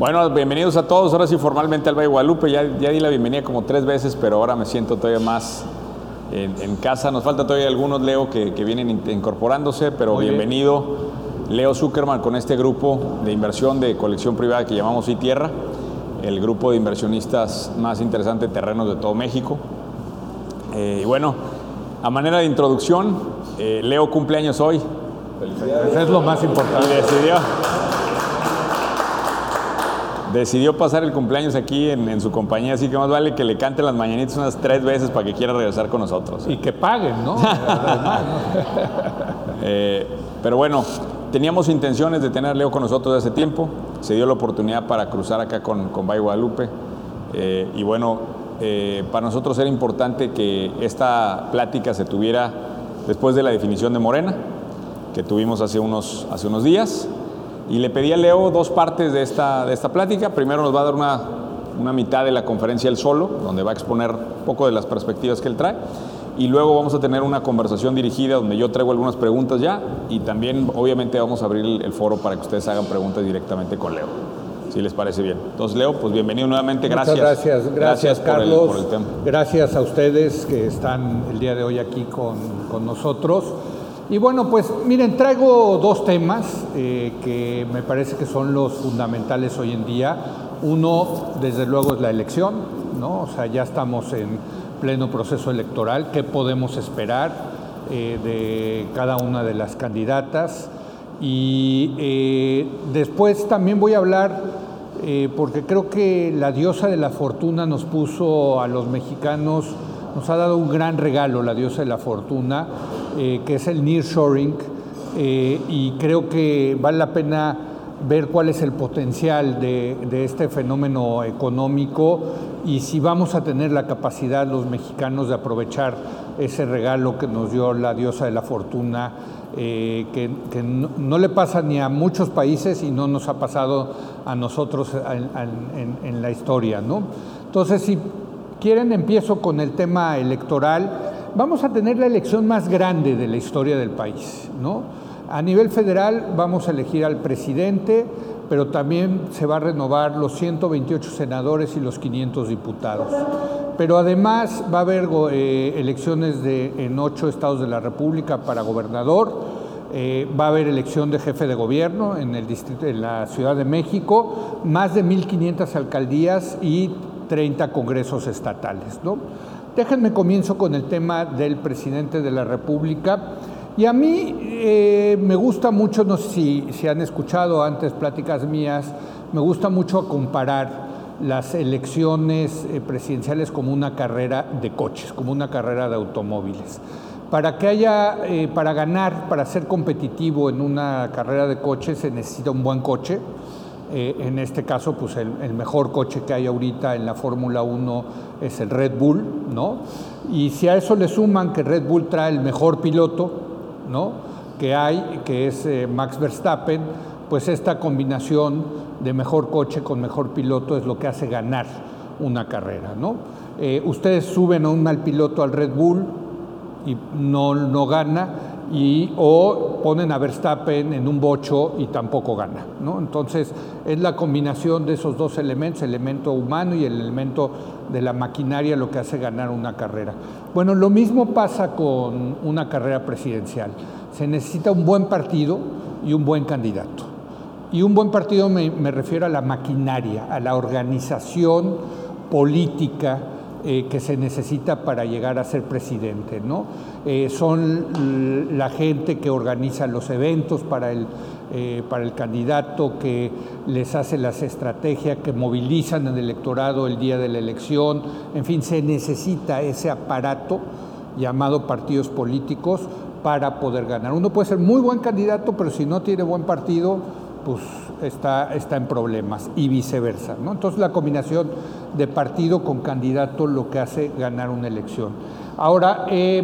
Bueno, bienvenidos a todos. Ahora sí, formalmente al Valle Guadalupe. Ya, ya di la bienvenida como tres veces, pero ahora me siento todavía más en, en casa. Nos falta todavía algunos, Leo, que, que vienen in- incorporándose, pero Muy bien. bienvenido, Leo Zuckerman, con este grupo de inversión de colección privada que llamamos iTierra, el grupo de inversionistas más interesante de terrenos de todo México. Eh, y bueno, a manera de introducción, eh, Leo cumpleaños hoy. Eso es lo más Y importante. decidió, decidió pasar el cumpleaños aquí en, en su compañía, así que más vale que le cante las mañanitas unas tres veces para que quiera regresar con nosotros. Y que paguen, ¿no? Además, ¿no? Eh, pero bueno, teníamos intenciones de tener a Leo con nosotros hace tiempo, se dio la oportunidad para cruzar acá con, con Valle Guadalupe, eh, y bueno, eh, para nosotros era importante que esta plática se tuviera después de la definición de Morena, que tuvimos hace unos, hace unos días, y le pedí a Leo dos partes de esta, de esta plática. Primero nos va a dar una, una mitad de la conferencia él solo, donde va a exponer un poco de las perspectivas que él trae. Y luego vamos a tener una conversación dirigida donde yo traigo algunas preguntas ya y también obviamente vamos a abrir el, foro para que ustedes hagan preguntas directamente con Leo, si les parece bien. Entonces Leo, pues bienvenido nuevamente, gracias. Muchas gracias, gracias, por el- Carlos. por el tema. Gracias a ustedes que están el día de hoy aquí con, con nosotros. Y bueno, pues miren, traigo dos temas eh, que me parece que son los fundamentales hoy en día. Uno, desde luego, es la elección, ¿no? O sea, ya estamos en pleno proceso electoral. ¿Qué podemos esperar eh, de cada una de las candidatas? Y eh, después también voy a hablar porque creo que la diosa de la fortuna nos puso a los mexicanos, nos ha dado un gran regalo la diosa de la fortuna, eh, que es el nearshoring, eh, y creo que vale la pena ver cuál es el potencial de, este fenómeno económico y si vamos a tener la capacidad los mexicanos de aprovechar ese regalo que nos dio la diosa de la fortuna eh, que, no, le pasa ni a muchos países y no nos ha pasado a nosotros en, la historia. ¿no? Entonces, si quieren, empiezo con el tema electoral. Vamos a tener la elección más grande de la historia del país. ¿no? A nivel federal vamos a elegir al presidente, pero también se va a renovar los 128 senadores y los 500 diputados. Pero además va a haber eh, elecciones en ocho estados de la República para gobernador, eh, va a haber elección de jefe de gobierno en, el distrito, en la Ciudad de México, más de 1.500 alcaldías y 30 congresos estatales. ¿no? Déjenme comienzo con el tema del presidente de la República. Y a mí eh, me gusta mucho, no sé si, han escuchado antes pláticas mías, me gusta mucho comparar las elecciones eh, presidenciales como una carrera de coches, como una carrera de automóviles. Para que haya, eh, para ganar, para ser competitivo en una carrera de coches se necesita un buen coche. Eh, en este caso, pues el, mejor coche que hay ahorita en la Fórmula 1 es el Red Bull, ¿no? Y si a eso le suman que Red Bull trae el mejor piloto, ¿no? que hay, que es eh, Max Verstappen, pues esta combinación de mejor coche con mejor piloto es lo que hace ganar una carrera. ¿no? Eh, ustedes suben a un mal piloto al Red Bull y no, no gana, y, o ponen a Verstappen en un bocho y tampoco gana. ¿no? Entonces es la combinación de esos dos elementos, el elemento humano y el elemento de la maquinaria lo que hace ganar una carrera. Bueno, lo mismo pasa con una carrera presidencial. Se necesita un buen partido y un buen candidato. Y un buen partido me, me refiero a la maquinaria, a la organización política eh, que se necesita para llegar a ser presidente. ¿no? Eh, son la gente que organiza los eventos para el, eh, para el candidato, que les hace las estrategias, que movilizan al electorado el día de la elección. En fin, se necesita ese aparato llamado partidos políticos para poder ganar. Uno puede ser muy buen candidato, pero si no tiene buen partido, pues está, está en problemas y viceversa. ¿no? Entonces la combinación de partido con candidato lo que hace ganar una elección. Ahora, eh,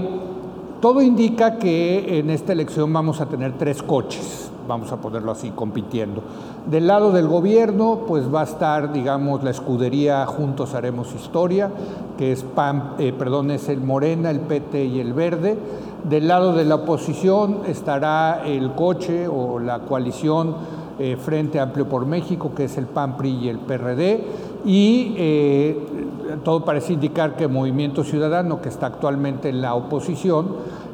todo indica que en esta elección vamos a tener tres coches, vamos a ponerlo así, compitiendo. Del lado del gobierno, pues va a estar, digamos, la escudería Juntos Haremos Historia, que es PAN, eh, perdón, es el Morena, el PT y el Verde. Del lado de la oposición estará el coche o la coalición eh, Frente Amplio por México, que es el PAN, PRI y el PRD, y eh, todo parece indicar que Movimiento Ciudadano, que está actualmente en la oposición,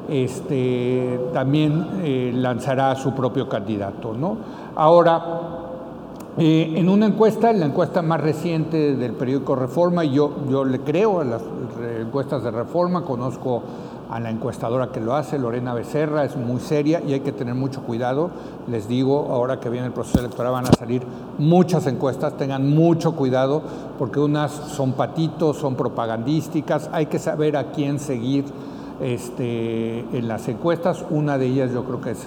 este, también eh, lanzará su propio candidato. ¿no? Ahora, en una encuesta, en la encuesta más reciente del periódico Reforma, yo, yo le creo a las encuestas de Reforma, conozco a la encuestadora que lo hace, Lorena Becerra, es muy seria y hay que tener mucho cuidado. Les digo, ahora que viene el proceso electoral van a salir muchas encuestas, tengan mucho cuidado porque unas son patitos, son propagandísticas, hay que saber a quién seguir este, en las encuestas. Una de ellas yo creo que es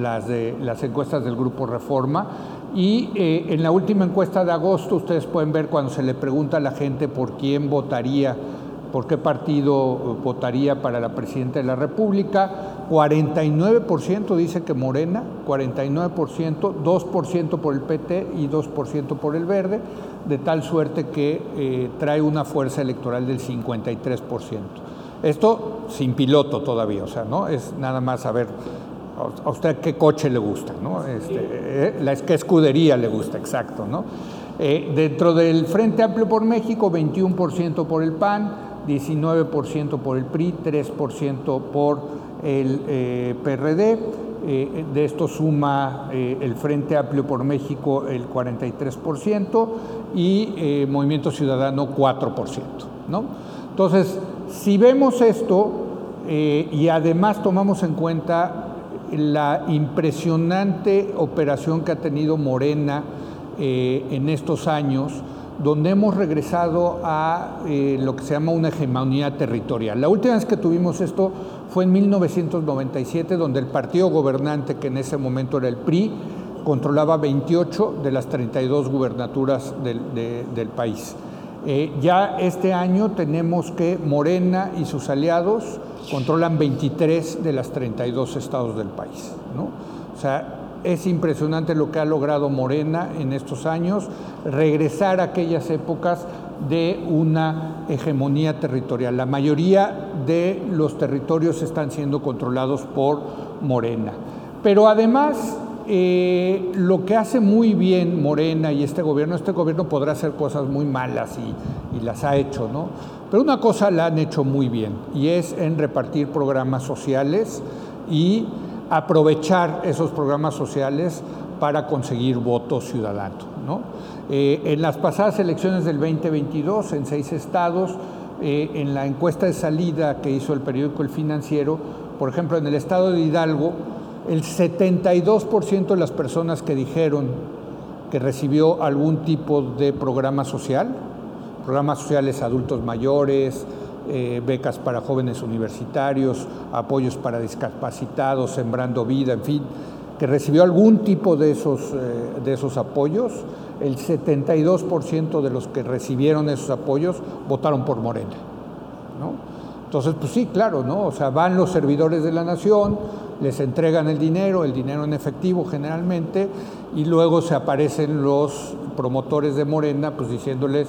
las, de, las encuestas del Grupo Reforma. Y eh, en la última encuesta de agosto ustedes pueden ver cuando se le pregunta a la gente por quién votaría por qué partido votaría para la presidenta de la República. 49% dice que Morena, 49%, 2% por el PT y 2% por el Verde, de tal suerte que eh, trae una fuerza electoral del 53%. Esto sin piloto todavía, o sea, ¿no? Es nada más saber a usted qué coche le gusta, ¿no? Este, eh, qué escudería le gusta, exacto, ¿no? Eh, dentro del Frente Amplio por México, 21% por el PAN, 19% por el PRI, 3% por el eh, PRD. Eh, de esto suma eh, el Frente Amplio por México el 43% y Movimiento Ciudadano 4%. ¿no? Entonces, si vemos esto y además tomamos en cuenta la impresionante operación que ha tenido Morena en estos años, donde hemos regresado a eh, lo que se llama una hegemonía territorial. La última vez que tuvimos esto fue en 1997, donde el partido gobernante, que en ese momento era el PRI, controlaba 28 de las 32 gubernaturas del, país. Eh, ya este año tenemos que Morena y sus aliados controlan 23 de las 32 estados del país. ¿no? O sea, es impresionante lo que ha logrado Morena en estos años, regresar a aquellas épocas de una hegemonía territorial. La mayoría de los territorios están siendo controlados por Morena. Pero además, eh, lo que hace muy bien Morena y este gobierno, este gobierno podrá hacer cosas muy malas y, y las ha hecho, ¿no? Pero una cosa la han hecho muy bien y es en repartir programas sociales y aprovechar esos programas sociales para conseguir votos ciudadanos. Eh, en las pasadas elecciones del 2022, en seis estados, eh, en la encuesta de salida que hizo el periódico El Financiero, por ejemplo, en el estado de Hidalgo, el 72% de las personas que dijeron que recibió algún tipo de programa social, programas sociales adultos mayores, eh, becas para jóvenes universitarios, apoyos para discapacitados, sembrando vida, en fin, que recibió algún tipo de esos, eh, de esos apoyos, el 72% de los que recibieron esos apoyos votaron por Morena. Entonces, pues sí, claro, ¿no? O sea, van los servidores de la nación, les entregan el dinero, el dinero en efectivo generalmente, y luego se aparecen los promotores de Morena, pues diciéndoles,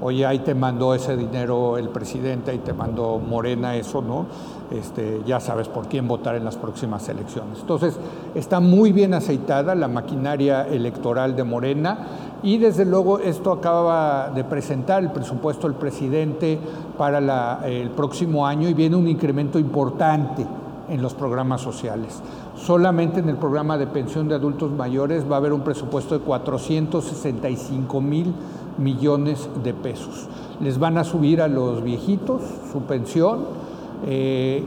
oye, ahí te mandó ese dinero el presidente, ahí te mandó Morena eso, ¿no? Este, ya sabes por quién votar en las próximas elecciones. Entonces, está muy bien aceitada la maquinaria electoral de Morena y desde luego esto acaba de presentar el presupuesto del presidente para el próximo año y viene un incremento importante en los programas sociales. Solamente en el programa de pensión de adultos mayores va a haber un presupuesto de 465 mil millones de pesos. Les van a subir a los viejitos su pensión. Eh,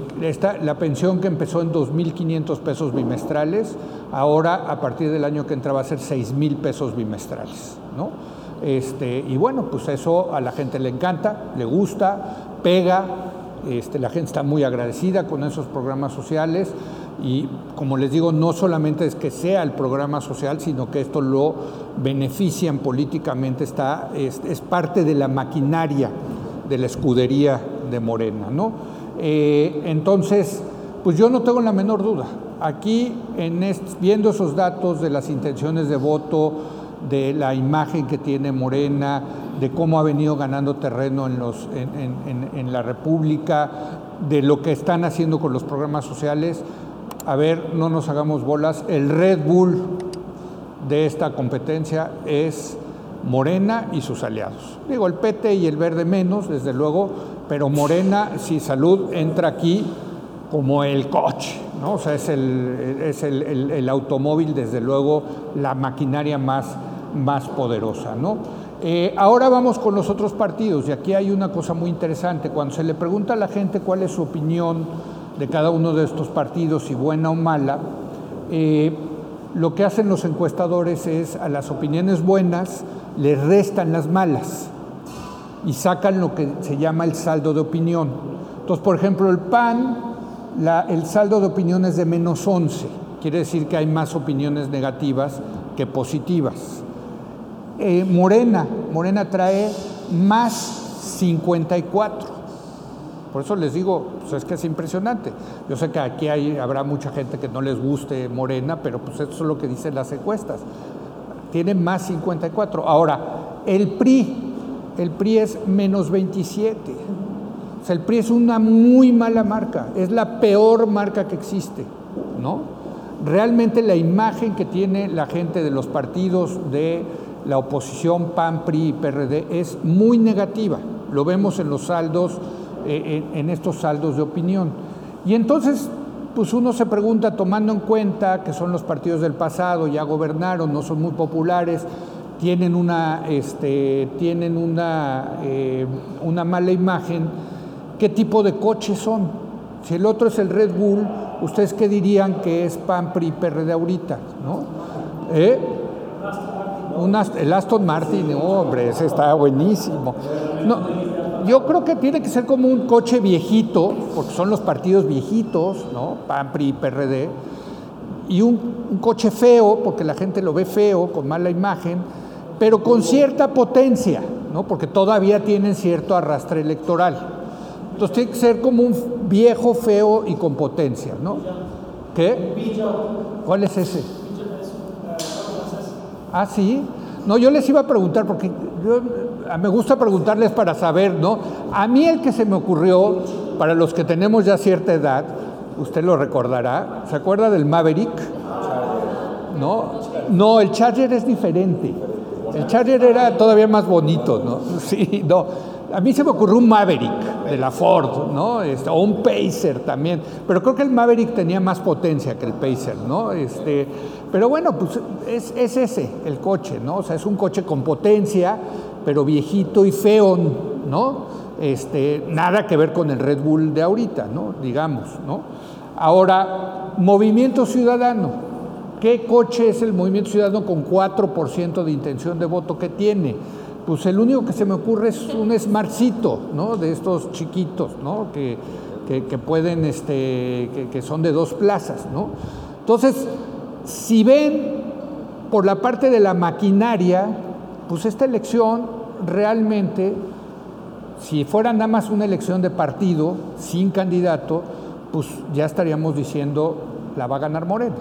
la pensión que empezó en 2.500 pesos bimestrales, ahora a partir del año que entra va a ser 6.000 pesos bimestrales. ¿no? Este, y bueno, pues eso a la gente le encanta, le gusta, pega, este, la gente está muy agradecida con esos programas sociales y como les digo, no solamente es que sea el programa social, sino que esto lo benefician políticamente, está, es, parte de la maquinaria de la escudería de Morena. ¿no? Eh, entonces, pues yo no tengo la menor duda. Aquí, en viendo esos datos de las intenciones de voto, de la imagen que tiene Morena, de cómo ha venido ganando terreno en, los, en la República, de lo que están haciendo con los programas sociales, a ver, no nos hagamos bolas, el Red Bull de esta competencia es Morena y sus aliados. Digo, el PT y el Verde menos, desde luego, pero Morena, si salud entra aquí como el coche, ¿no? O sea, es el, es el, automóvil, desde luego, la maquinaria más, más poderosa, ¿no? Eh, ahora vamos con los otros partidos, y aquí hay una cosa muy interesante. Cuando se le pregunta a la gente cuál es su opinión de cada uno de estos partidos, si buena o mala, eh, lo que hacen los encuestadores es a las opiniones buenas le restan las malas y sacan lo que se llama el saldo de opinión. Entonces, por ejemplo, el PAN, el saldo de opinión es de menos 11, quiere decir que hay más opiniones negativas que positivas. Eh, Morena, Morena trae más 54. Por eso les digo, pues es que es impresionante. Yo sé que aquí hay, habrá mucha gente que no les guste Morena, pero pues eso es lo que dicen las encuestas tiene más 54. Ahora, el PRI, el PRI es menos 27. O sea, el PRI es una muy mala marca, es la peor marca que existe, ¿no? Realmente la imagen que tiene la gente de los partidos de la oposición PAN, PRI y PRD es muy negativa. Lo vemos en los saldos, eh, en estos saldos de opinión. Y entonces pues uno se pregunta, tomando en cuenta que son los partidos del pasado, ya gobernaron, no son muy populares, tienen una, este, tienen una, eh, una mala imagen, ¿qué tipo de coches son? Si el otro es el Red Bull, ¿ustedes qué dirían que es PAN, PRI, PRD ahorita? ¿no? ¿Eh? el Aston Martin, hombre, ese está buenísimo. No, yo creo que tiene que ser como un coche viejito, porque son los partidos viejitos, ¿no? PAN, PRI, PRD, y un, coche feo, porque la gente lo ve feo, con mala imagen, pero con cierta potencia, ¿no? Porque todavía tienen cierto arrastre electoral. Entonces tiene que ser como un viejo feo y con potencia, ¿no? ¿Qué? ¿Cuál es ese? Ah, sí. No, yo les iba a preguntar, porque yo, me gusta preguntarles para saber, ¿no? A mí el que se me ocurrió, para los que tenemos ya cierta edad, usted lo recordará, ¿se acuerda del Maverick? ¿No? No, el Charger es diferente. El Charger era todavía más bonito, ¿no? Sí, no. A mí se me ocurrió un Maverick de la Ford, ¿no? Este, o un Pacer también. Pero creo que el Maverick tenía más potencia que el Pacer, ¿no? Este, pero bueno, pues es, es, ese el coche, ¿no? O sea, es un coche con potencia, pero viejito y feo, ¿no? Este, nada que ver con el Red Bull de ahorita, ¿no? Digamos, ¿no? Ahora, movimiento ciudadano. ¿Qué coche es el movimiento ciudadano con 4% de intención de voto que tiene? Pues el único que se me ocurre es un smartcito, ¿no? De estos chiquitos, ¿no? Que, que, pueden, este, que son de dos plazas, ¿no? Entonces, si ven por la parte de la maquinaria, pues esta elección realmente, si fuera nada más una elección de partido, sin candidato, pues ya estaríamos diciendo la va a ganar Morena,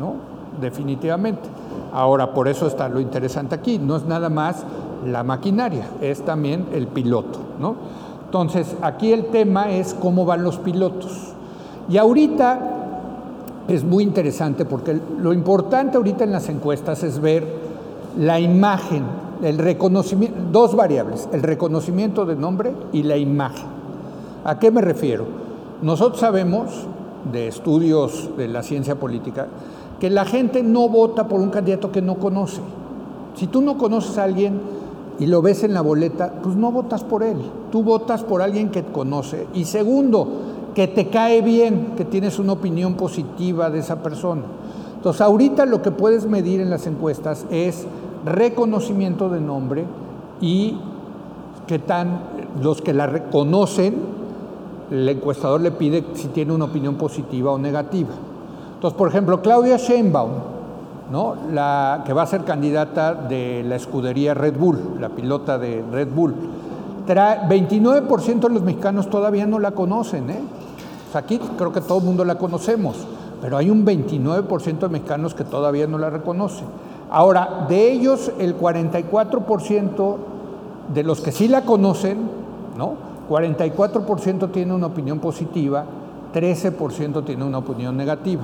¿no? Definitivamente. Ahora, por eso está lo interesante aquí, no es nada más la maquinaria, es también el piloto, ¿no? Entonces, aquí el tema es cómo van los pilotos. Y ahorita es muy interesante porque lo importante ahorita en las encuestas es ver la imagen, el reconocimiento, dos variables, el reconocimiento de nombre y la imagen. ¿A qué me refiero? Nosotros sabemos de estudios de la ciencia política que la gente no vota por un candidato que no conoce. Si tú no conoces a alguien y lo ves en la boleta, pues no votas por él, tú votas por alguien que conoce. Y segundo, que te cae bien, que tienes una opinión positiva de esa persona. Entonces, ahorita lo que puedes medir en las encuestas es reconocimiento de nombre y que tan los que la reconocen, el encuestador le pide si tiene una opinión positiva o negativa. Entonces, por ejemplo, Claudia Sheinbaum, ¿no? la, que va a ser candidata de la escudería Red Bull, la pilota de Red Bull, 29% de los mexicanos todavía no la conocen. ¿eh? Aquí creo que todo el mundo la conocemos, pero hay un 29% de mexicanos que todavía no la reconocen. Ahora, de ellos, el 44% de los que sí la conocen, ¿no? 44% tiene una opinión positiva, 13% tiene una opinión negativa.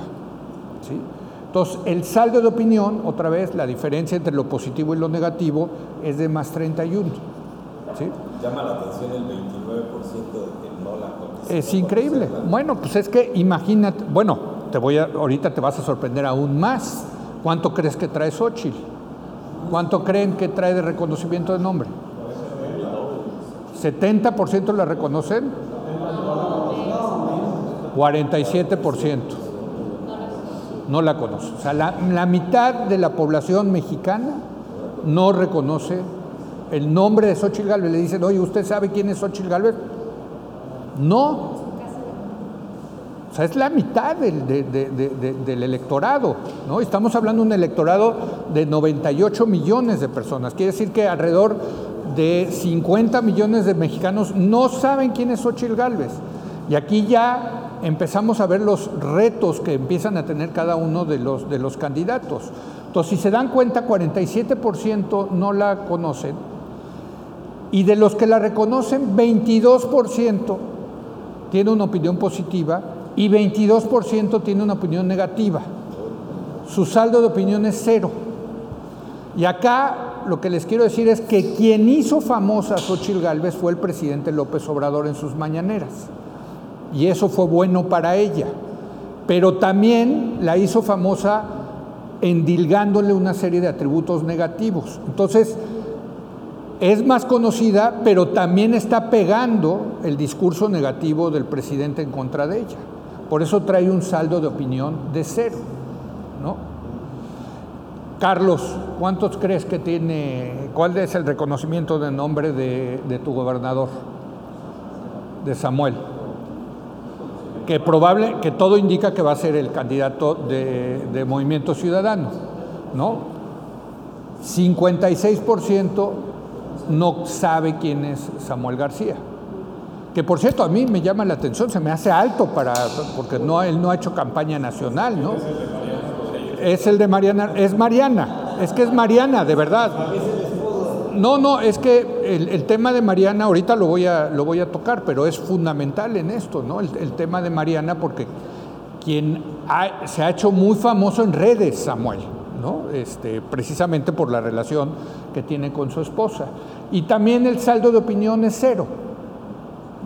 ¿sí? Entonces, el saldo de opinión, otra vez, la diferencia entre lo positivo y lo negativo es de más 31. ¿sí? Llama la atención el 29% de que no la conoce. Es increíble. Bueno, pues es que imagínate, bueno, te voy a, ahorita te vas a sorprender aún más. ¿Cuánto crees que trae Xochitl? ¿Cuánto creen que trae de reconocimiento de nombre? ¿70% la reconocen? 47% no la conoce. O sea, la, la, mitad de la población mexicana no reconoce el nombre de Xochitl Galvez. Le dicen, oye, ¿usted sabe quién es Xochitl Galvez? No. O sea, es la mitad del, de, de, del electorado. ¿no? Estamos hablando de un electorado de 98 millones de personas. Quiere decir que alrededor de 50 millones de mexicanos no saben quién es Xochitl Galvez. Y aquí ya empezamos a ver los retos que empiezan a tener cada uno de los, de los candidatos. Entonces, si se dan cuenta, 47% no la conocen y de los que la reconocen, 22% tiene una opinión positiva y 22% tiene una opinión negativa. Su saldo de opinión es cero. Y acá lo que les quiero decir es que quien hizo famosa a Xochitl Gálvez fue el presidente López Obrador en sus mañaneras y eso fue bueno para ella. Pero también la hizo famosa endilgándole una serie de atributos negativos. Entonces, es más conocida, pero también está pegando el discurso negativo del presidente en contra de ella. Por eso trae un saldo de opinión de cero. ¿no? Carlos, ¿cuántos crees que tiene? ¿Cuál es el reconocimiento de nombre de, tu gobernador? De Samuel que probable, que todo indica que va a ser el candidato de, de Movimiento Ciudadano, ¿no? 56% no sabe quién es Samuel García. Que por cierto, a mí me llama la atención, se me hace alto para, porque no, él no ha hecho campaña nacional, ¿no? Es el de Mariana, es Mariana, es que es Mariana, de verdad. No, no, es que el, tema de Mariana, ahorita lo voy, a, lo voy a tocar, pero es fundamental en esto, ¿no? El, el tema de Mariana, porque quien ha, se ha hecho muy famoso en redes, Samuel, ¿no? Este, precisamente por la relación que tiene con su esposa. Y también el saldo de opinión es cero,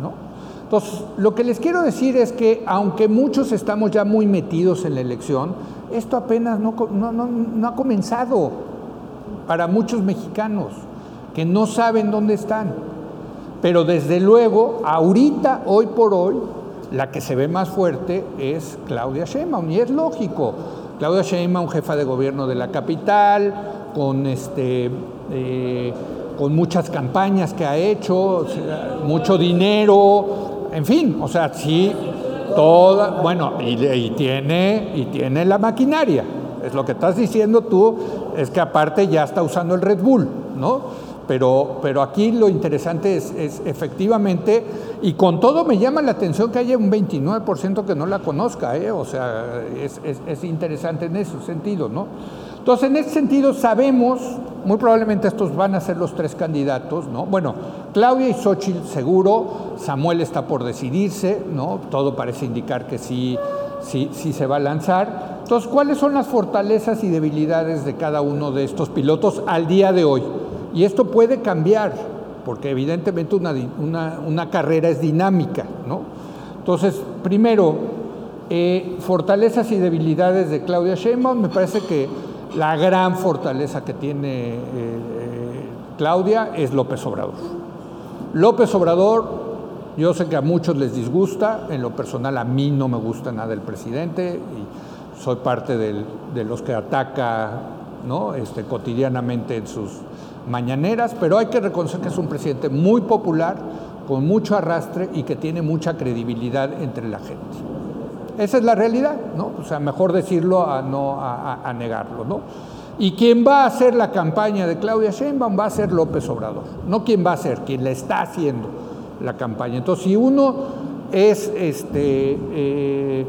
¿no? Entonces, lo que les quiero decir es que, aunque muchos estamos ya muy metidos en la elección, esto apenas no, no, no, ha comenzado para muchos mexicanos que no saben dónde están. Pero desde luego, ahorita, hoy por hoy, la que se ve más fuerte es Claudia Sheinbaum, y es lógico. Claudia Sheinbaum, jefa de gobierno de la capital, con, este, eh, con muchas campañas que ha hecho, mucho dinero, en fin, o sea, sí, toda, bueno, y, tiene, y tiene la maquinaria. Es lo que estás diciendo tú, es que aparte ya está usando el Red Bull, ¿no? Pero, pero aquí lo interesante es, efectivamente, y con todo me llama la atención que haya un 29% que no la conozca, ¿eh? o sea, es, interesante en ese sentido, ¿no? Entonces, en ese sentido sabemos, muy probablemente estos van a ser los tres candidatos, ¿no? Bueno, Claudia y Xochitl seguro, Samuel está por decidirse, ¿no? Todo parece indicar que sí, sí, sí se va a lanzar. Entonces, ¿cuáles son las fortalezas y debilidades de cada uno de estos pilotos al día de hoy? Y esto puede cambiar, porque evidentemente una, una, una carrera es dinámica, ¿no? Entonces, primero, eh, fortalezas y debilidades de Claudia Sheinbaum, me parece que la gran fortaleza que tiene eh, eh, Claudia es López Obrador. López Obrador, yo sé que a muchos les disgusta, en lo personal a mí no me gusta nada el presidente y soy parte del, de los que ataca ¿no? este, cotidianamente en sus mañaneras, pero hay que reconocer que es un presidente muy popular, con mucho arrastre y que tiene mucha credibilidad entre la gente. Esa es la realidad, ¿no? O sea, mejor decirlo a no a, negarlo, ¿no? Y quien va a hacer la campaña de Claudia Sheinbaum va a ser López Obrador, no quien va a ser, quien la está haciendo la campaña. Entonces, si uno es este eh,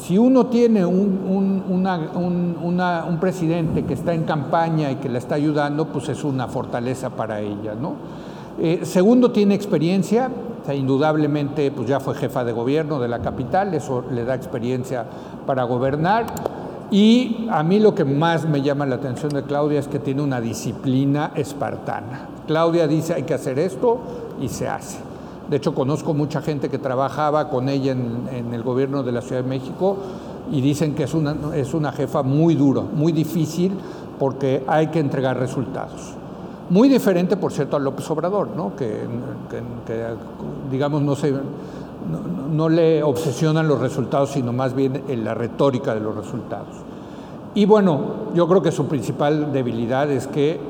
si uno tiene un, un, un, presidente que está en campaña y que la está ayudando, pues es una fortaleza para ella. ¿no? Eh, segundo, tiene experiencia, o sea, indudablemente pues ya fue jefa de gobierno de la capital, eso le da experiencia para gobernar. Y a mí lo que más me llama la atención de Claudia es que tiene una disciplina espartana. Claudia dice hay que hacer esto y se hace. De hecho, conozco mucha gente que trabajaba con ella en, el gobierno de la Ciudad de México y dicen que es una, es una jefa muy dura, muy difícil, porque hay que entregar resultados. Muy diferente, por cierto, a López Obrador, ¿no? que, digamos, no, se, no, le obsesionan los resultados, sino más bien en la retórica de los resultados. Y bueno, yo creo que su principal debilidad es que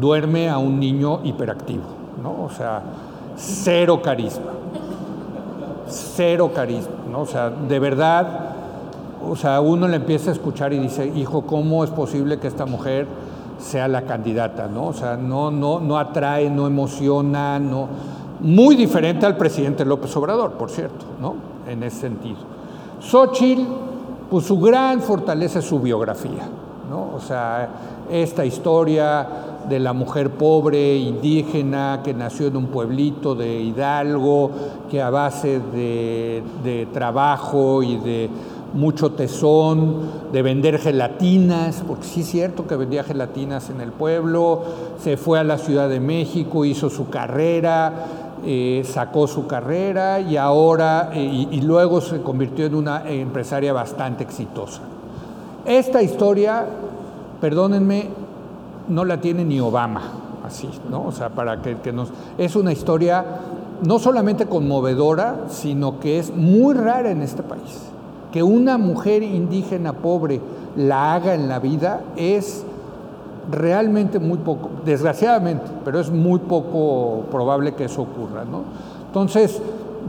duerme a un niño hiperactivo, ¿no? O sea, cero carisma, cero carisma, ¿no? O sea, de verdad, o sea, uno le empieza a escuchar y dice, hijo, ¿cómo es posible que esta mujer sea la candidata, ¿no? O sea, no, no, no atrae, no emociona, no, muy diferente al presidente López Obrador, por cierto, ¿no? En ese sentido. Xochitl, pues su gran fortaleza es su biografía, ¿no? O sea, esta historia de la mujer pobre, indígena, que nació en un pueblito de Hidalgo, que a base de, trabajo y de mucho tesón de vender gelatinas, porque sí es cierto que vendía gelatinas en el pueblo, se fue a la Ciudad de México, hizo su carrera, eh, sacó su carrera y ahora, eh, y, luego se convirtió en una empresaria bastante exitosa. Esta historia, perdónenme, no la tiene ni Obama, así, ¿no? O sea, para que, que nos... Es una historia no solamente conmovedora, sino que es muy rara en este país que una mujer indígena pobre la haga en la vida es realmente muy poco, desgraciadamente, pero es muy poco probable que eso ocurra. ¿no? Entonces,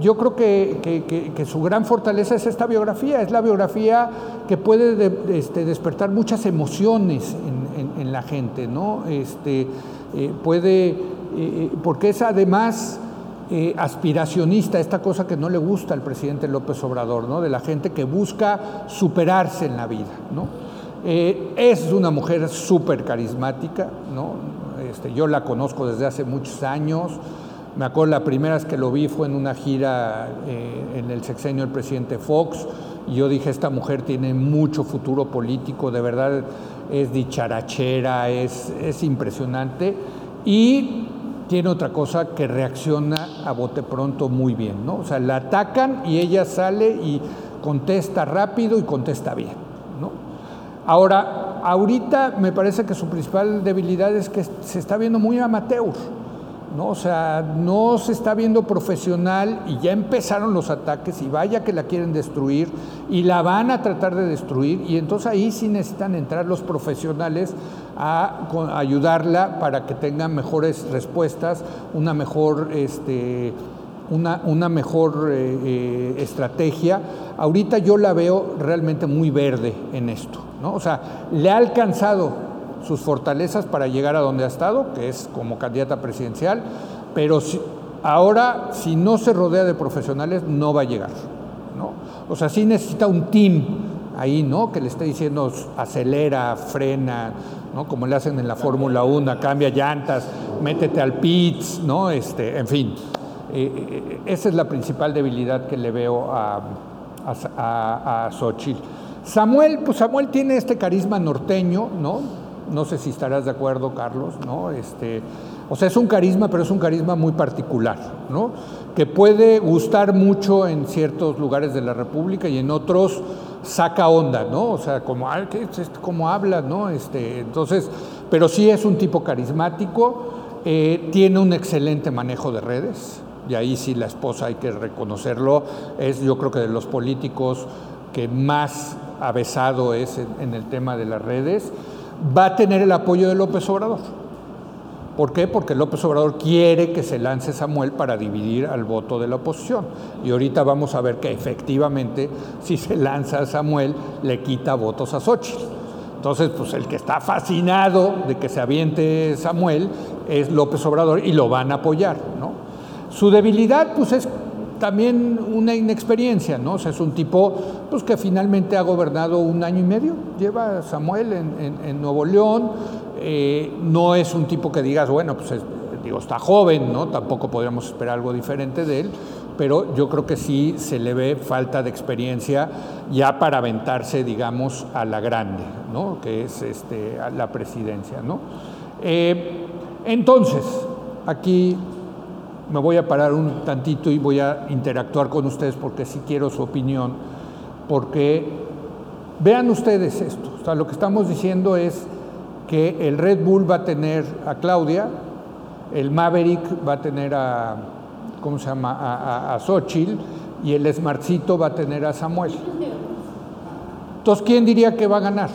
yo creo que, su gran fortaleza es esta biografía, es la biografía que puede este, despertar muchas emociones en, la gente, ¿no? Este, eh, puede, eh, eh, porque es además aspiracionista, esta cosa que no le gusta al presidente López Obrador, ¿no? de la gente que busca superarse en la vida. ¿no? Es una mujer súper carismática, ¿no? Este, yo la conozco desde hace muchos años. Me acuerdo la primera vez que lo vi fue en una gira eh, en el sexenio del presidente Fox y yo dije, esta mujer tiene mucho futuro político, de verdad es dicharachera, es, es impresionante. Y tiene otra cosa que reacciona a bote pronto muy bien, ¿no? O sea, la atacan y ella sale y contesta rápido y contesta bien, ¿no? Ahora, ahorita me parece que su principal debilidad es que se está viendo muy amateur, ¿no? O sea, no se está viendo profesional y ya empezaron los ataques y vaya que la quieren destruir y la van a tratar de destruir y entonces ahí sí necesitan entrar los profesionales a, ayudarla para que tenga mejores respuestas, una mejor, este, una, una mejor eh, eh, estrategia. Ahorita yo la veo realmente muy verde en esto, ¿no? O sea, le ha alcanzado sus fortalezas para llegar a donde ha estado, que es como candidata presidencial, pero ahora si no se rodea de profesionales no va a llegar. ¿no? O sea, sí necesita un team ahí, ¿no? Que le esté diciendo acelera, frena, ¿no? Como le hacen en la Fórmula 1, cambia llantas, métete al pits, ¿no? Este, en fin, eh, eh, esa es la principal debilidad que le veo a, a, a Xochitl. Samuel, pues Samuel tiene este carisma norteño, ¿no? No sé si estarás de acuerdo, Carlos, ¿no? Este, o sea, es un carisma, pero es un carisma muy particular, ¿no? Que puede gustar mucho en ciertos lugares de la República y en otros saca onda, ¿no? O sea, como, como habla, ¿no? Este, entonces, pero sí es un tipo carismático, eh, tiene un excelente manejo de redes, y ahí sí la esposa hay que reconocerlo, es yo creo que de los políticos que más avesado es en el tema de las redes va a tener el apoyo de López Obrador. ¿Por qué? Porque López Obrador quiere que se lance Samuel para dividir al voto de la oposición. Y ahorita vamos a ver que efectivamente, si se lanza Samuel, le quita votos a Xochitl. Entonces, pues el que está fascinado de que se aviente Samuel es López Obrador y lo van a apoyar, ¿no? Su debilidad, pues es también una inexperiencia, ¿no? O sea, es un tipo pues, que finalmente ha gobernado un año y medio, lleva Samuel en, Nuevo León, eh, no es un tipo que digas, bueno, pues digo, está joven, ¿no? Tampoco podríamos esperar algo diferente de él, pero yo creo que sí se le ve falta de experiencia ya para aventarse, digamos, a la grande, ¿no? que es este, la presidencia. ¿no? Eh, entonces, aquí me voy a parar un tantito y voy a interactuar con ustedes porque sí quiero su opinión, porque vean ustedes esto, lo que estamos diciendo es que el Red Bull va a tener a Claudia, el Maverick va a tener a, ¿cómo se llama?, a, Xochitl, y el Smartcito va a tener a Samuel. Entonces, ¿quién diría que va a ganar?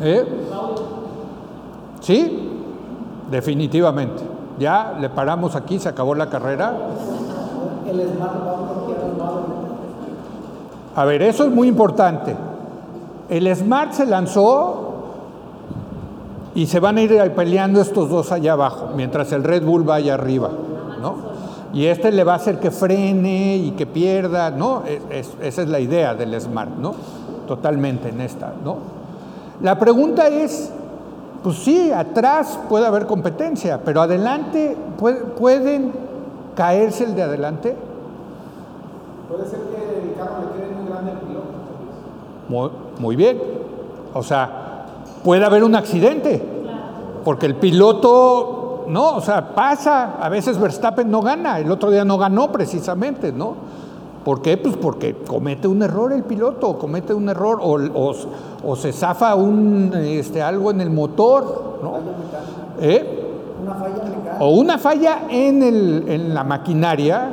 ¿Eh? ¿Sí? Definitivamente. Ya le paramos aquí, se acabó la carrera. A ver, eso es muy importante. El Smart se lanzó y se van a ir peleando estos dos allá abajo, mientras el Red Bull va allá arriba, ¿no? Y este le va a hacer que frene y que pierda, ¿no? esa es la idea del Smart, ¿no? Totalmente en esta, ¿no? La pregunta es, pues sí, atrás puede haber competencia, pero adelante, ¿pueden caerse el de adelante? Puede ser que el carro le quede muy grande al piloto. Muy, muy bien. O sea, puede haber un accidente, porque el piloto, no, o sea, pasa, a veces Verstappen no gana, el otro día no ganó precisamente, ¿no? ¿Por qué? Pues porque comete un error el piloto, comete un error o, o, se zafa un, este, algo en el motor, ¿no? ¿Eh? Una falla. O una falla en, el, en la maquinaria,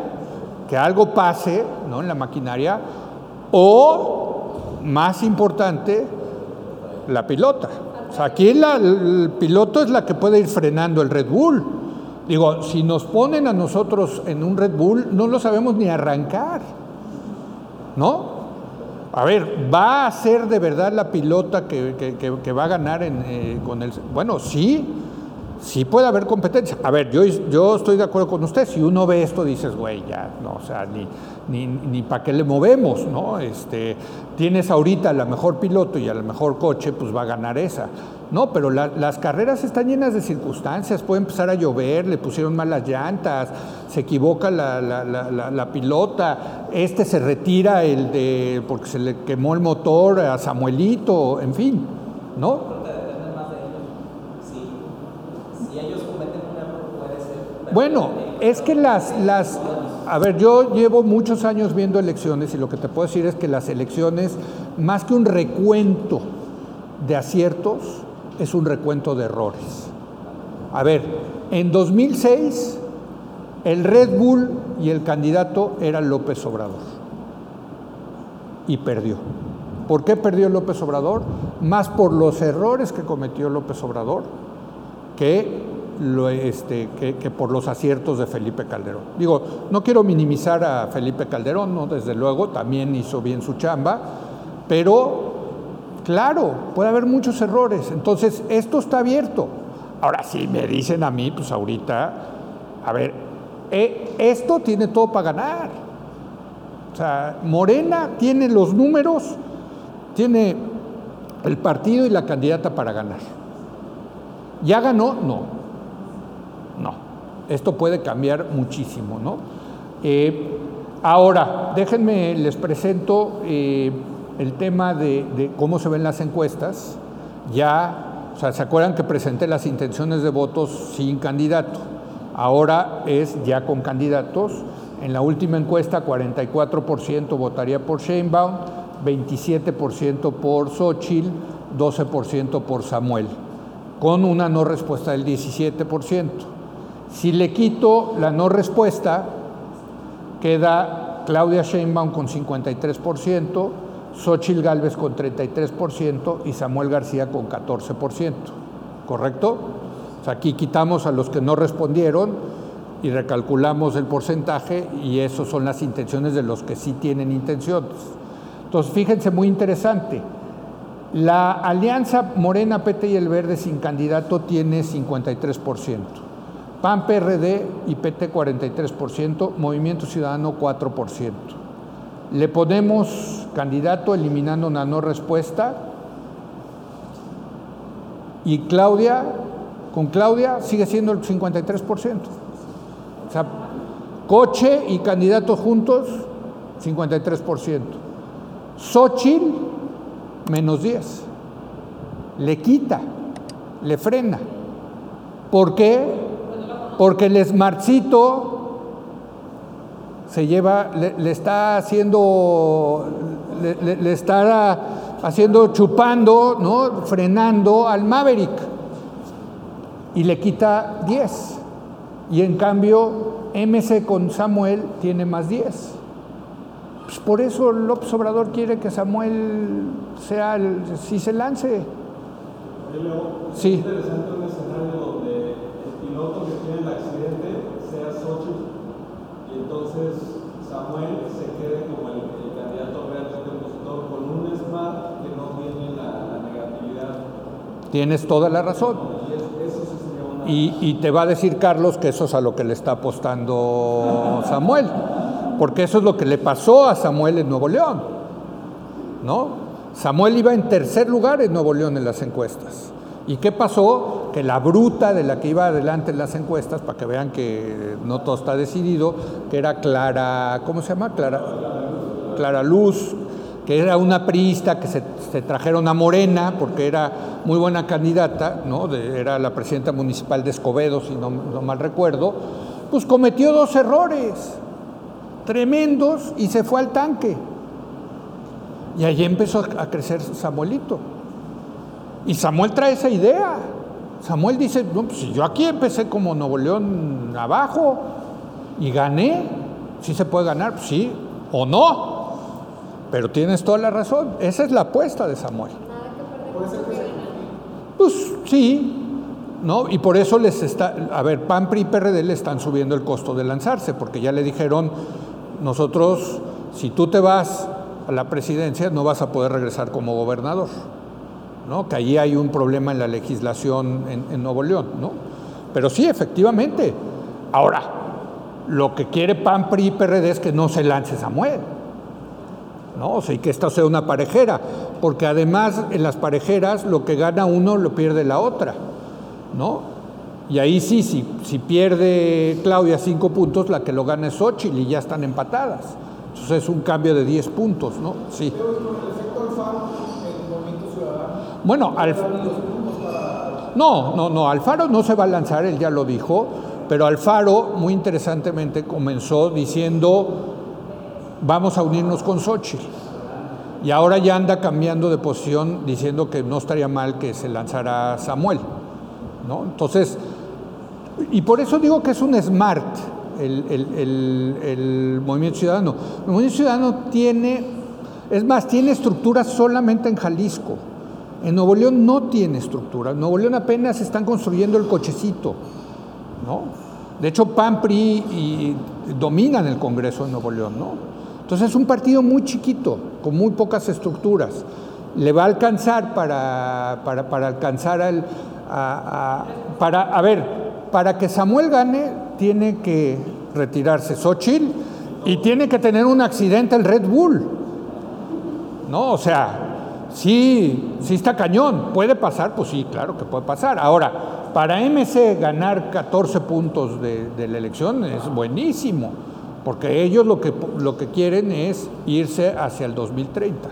que algo pase ¿no? en la maquinaria, o, más importante, la pilota. O sea, aquí la, el piloto es la que puede ir frenando el Red Bull. Digo, si nos ponen a nosotros en un Red Bull, no lo sabemos ni arrancar. ¿No? A ver, ¿va a ser de verdad la pilota que, que, va a ganar en, eh, con el... Bueno, sí, sí puede haber competencia. A ver, yo, yo estoy de acuerdo con usted. Si uno ve esto, dices, güey, ya, no, o sea, ni, ni, ni para qué le movemos, ¿no? Este, tienes ahorita la mejor piloto y al mejor coche, pues va a ganar esa. No, pero la, las carreras están llenas de circunstancias, puede empezar a llover, le pusieron malas llantas, se equivoca la, la, la, pilota, este se retira el de porque se le quemó el motor a Samuelito, en fin, ¿no? Bueno, es que las, las, a ver, yo llevo muchos años viendo elecciones y lo que te puedo decir es que las elecciones, más que un recuento de aciertos, es un recuento de errores. A ver, en 2006 el Red Bull y el candidato era López Obrador y perdió. ¿Por qué perdió López Obrador? Más por los errores que cometió López Obrador que, lo, este, que, por los aciertos de Felipe Calderón. Digo, no quiero minimizar a Felipe Calderón, ¿no? desde luego, también hizo bien su chamba, pero Claro, puede haber muchos errores. Entonces, esto está abierto. Ahora, si me dicen a mí, pues ahorita, a ver, eh, esto tiene todo para ganar. O sea, Morena tiene los números, tiene el partido y la candidata para ganar. ¿Ya ganó? No. Esto puede cambiar muchísimo, ¿no? Eh, ahora, déjenme, les presento. Eh, el tema de, cómo se ven las encuestas, ya, o sea, ¿se acuerdan que presenté las intenciones de votos sin candidato? Ahora es ya con candidatos. En la última encuesta, 44% votaría por Sheinbaum, 27% por Xochitl, 12% por Samuel, con una no respuesta del 17%. Si le quito la no respuesta, queda Claudia Sheinbaum con 53%, Xochil Gálvez con 33% y Samuel García con 14%. ¿Correcto? aquí quitamos a los que no respondieron y recalculamos el porcentaje y eso son las intenciones de los que sí tienen intenciones. Entonces, fíjense, muy interesante. La alianza Morena, PT y el Verde sin candidato tiene 53%. PAN, PRD y PT 43%, Movimiento Ciudadano 4%. Le ponemos candidato eliminando una no respuesta y Claudia, con Claudia sigue siendo el 53%. O sea, Coche y candidatos juntos, 53%. Xochitl, menos 10. Le quita, le frena. ¿Por qué? Porque el esmarcito se lleva, le, está haciendo, le, le, está haciendo, chupando, ¿no? frenando al Maverick y le quita 10. Y en cambio, MC con Samuel tiene más 10. Pues por eso López Obrador quiere que Samuel sea el, si se lance. sí. Es interesante un escenario donde el piloto que tiene el accidente sea Xochitl y entonces Samuel se quede como el, el candidato realmente opositor con un SMART que no tiene la, la negatividad. Tienes toda la razón. Y te va a decir Carlos que eso es a lo que le está apostando Samuel, porque eso es lo que le pasó a Samuel en Nuevo León, ¿no? Samuel iba en tercer lugar en Nuevo León en las encuestas. ¿Y qué pasó? Que la bruta de la que iba adelante en las encuestas, para que vean que no todo está decidido, que era Clara, ¿cómo se llama? Clara, Clara Luz, que era una priista que se, se, trajeron a Morena porque era muy buena candidata, ¿no? Era la presidenta municipal de Escobedo, si no, no, mal recuerdo, pues cometió dos errores tremendos y se fue al tanque. Y allí empezó a crecer Samuelito. Y Samuel trae esa idea. Samuel dice, no, pues yo aquí empecé como Nuevo León abajo y gané. Sí se puede ganar, pues sí o no. Pero tienes toda la razón. Esa es la apuesta de Samuel. Pues sí, ¿no? Y por eso les está, a ver, PAN, PRI y PRD le están subiendo el costo de lanzarse, porque ya le dijeron, nosotros, si tú te vas a la presidencia, no vas a poder regresar como gobernador, ¿no? Que allí hay un problema en la legislación en, en Nuevo León, ¿no? Pero sí, efectivamente. Ahora, lo que quiere PAN, PRI y PRD es que no se lance Samuel. ¿No? O sea, y que esta sea una parejera, porque además en las parejeras lo que gana uno lo pierde la otra, ¿no? Y ahí sí, si, si pierde Claudia cinco puntos, la que lo gana es Xochitl y ya están empatadas. Entonces es un cambio de 10 puntos, ¿no? Sí. Bueno, Alf... no, no, no, Alfaro no se va a lanzar, él ya lo dijo, pero Alfaro, muy interesantemente, comenzó diciendo vamos a unirnos con Xochitl. Y ahora ya anda cambiando de posición diciendo que no estaría mal que se lanzara Samuel. ¿no? Entonces, y por eso digo que es un smart el, Movimiento Ciudadano. El Movimiento Ciudadano tiene, es más, tiene estructura solamente en Jalisco. En Nuevo León no tiene estructura. En Nuevo León apenas están construyendo el cochecito. ¿no? De hecho, PAN, PRI y, dominan el Congreso de Nuevo León. ¿no? Entonces es un partido muy chiquito, con muy pocas estructuras. Le va a alcanzar para, para, para alcanzar al... A, a, para, a ver, para que Samuel gane, tiene que retirarse Xochitl y tiene que tener un accidente el Red Bull. ¿No? O sea, sí, sí está cañón. ¿Puede pasar? Pues sí, claro que puede pasar. Ahora, para MC ganar 14 puntos de, de la elección es buenísimo porque ellos lo que, lo que quieren es irse hacia el 2030.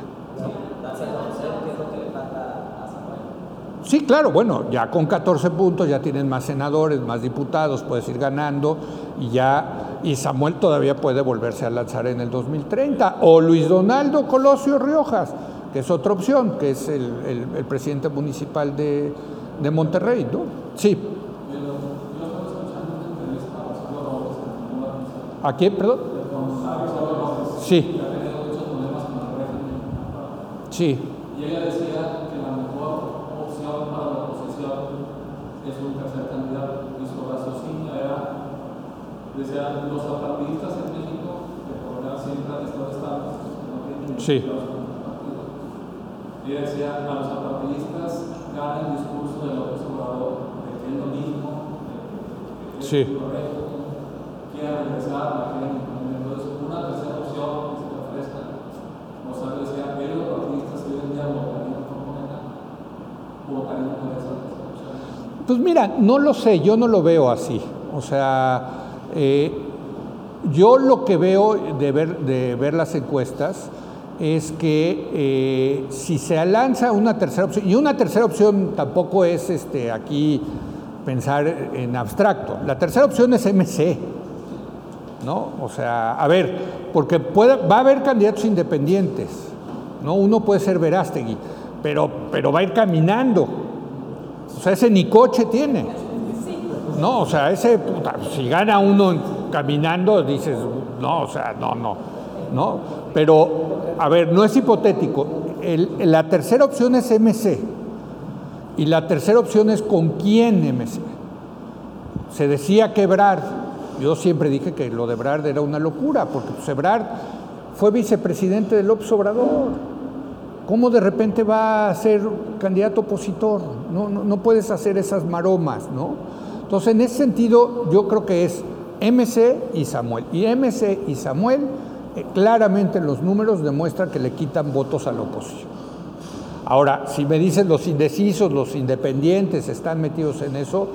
Sí, claro, bueno, ya con 14 puntos ya tienen más senadores, más diputados, puedes ir ganando y ya, y Samuel todavía puede volverse a lanzar en el 2030. O Luis Donaldo Colosio Riojas, que es otra opción, que es el, el, el presidente municipal de, de Monterrey, ¿no? Sí. ¿A quién, perdón? Sí. Sí. Y ella decía que la mejor opción para la oposición es un tercer candidato. Y su raciocinio era, decía, los apartidistas en México, que por menos siempre han estado estables, no tienen sí. Y ella decía, a los apartidistas gana el discurso del Obrador de que es lo mismo, de que es sí. correcto quiera regresar la gente. Entonces, una tercera opción que se te ofrezca, o sea, decía, que los partidistas que hoy en día votarían por esa. Pues mira, no lo sé, yo no lo veo así. O sea, eh, Yo lo que veo de ver, de ver las encuestas es que eh, si se lanza una tercera opción, y una tercera opción tampoco es este, aquí pensar en abstracto, la tercera opción es MC, ¿no? O sea, a ver, porque va a haber candidatos independientes, ¿no? Uno puede ser Verástegui, pero, pero va a ir caminando, o sea, ese ni coche tiene, ¿no? O sea, ese, si gana uno caminando, dices, no, o sea, no, no, ¿no? Pero a ver, no es hipotético. la tercera opción es MC y la tercera opción es con quién MC. Se decía que yo siempre dije que lo de Ebrard era una locura, porque pues Ebrard fue vicepresidente de López Obrador. ¿Cómo de repente va a ser candidato opositor? No, no, no puedes hacer esas maromas, ¿no? Entonces, en ese sentido, yo creo que es MC y Samuel. Y MC y Samuel eh, claramente los números demuestran que le quitan votos a la oposición. Ahora, si me dicen los indecisos, los independientes están metidos en eso,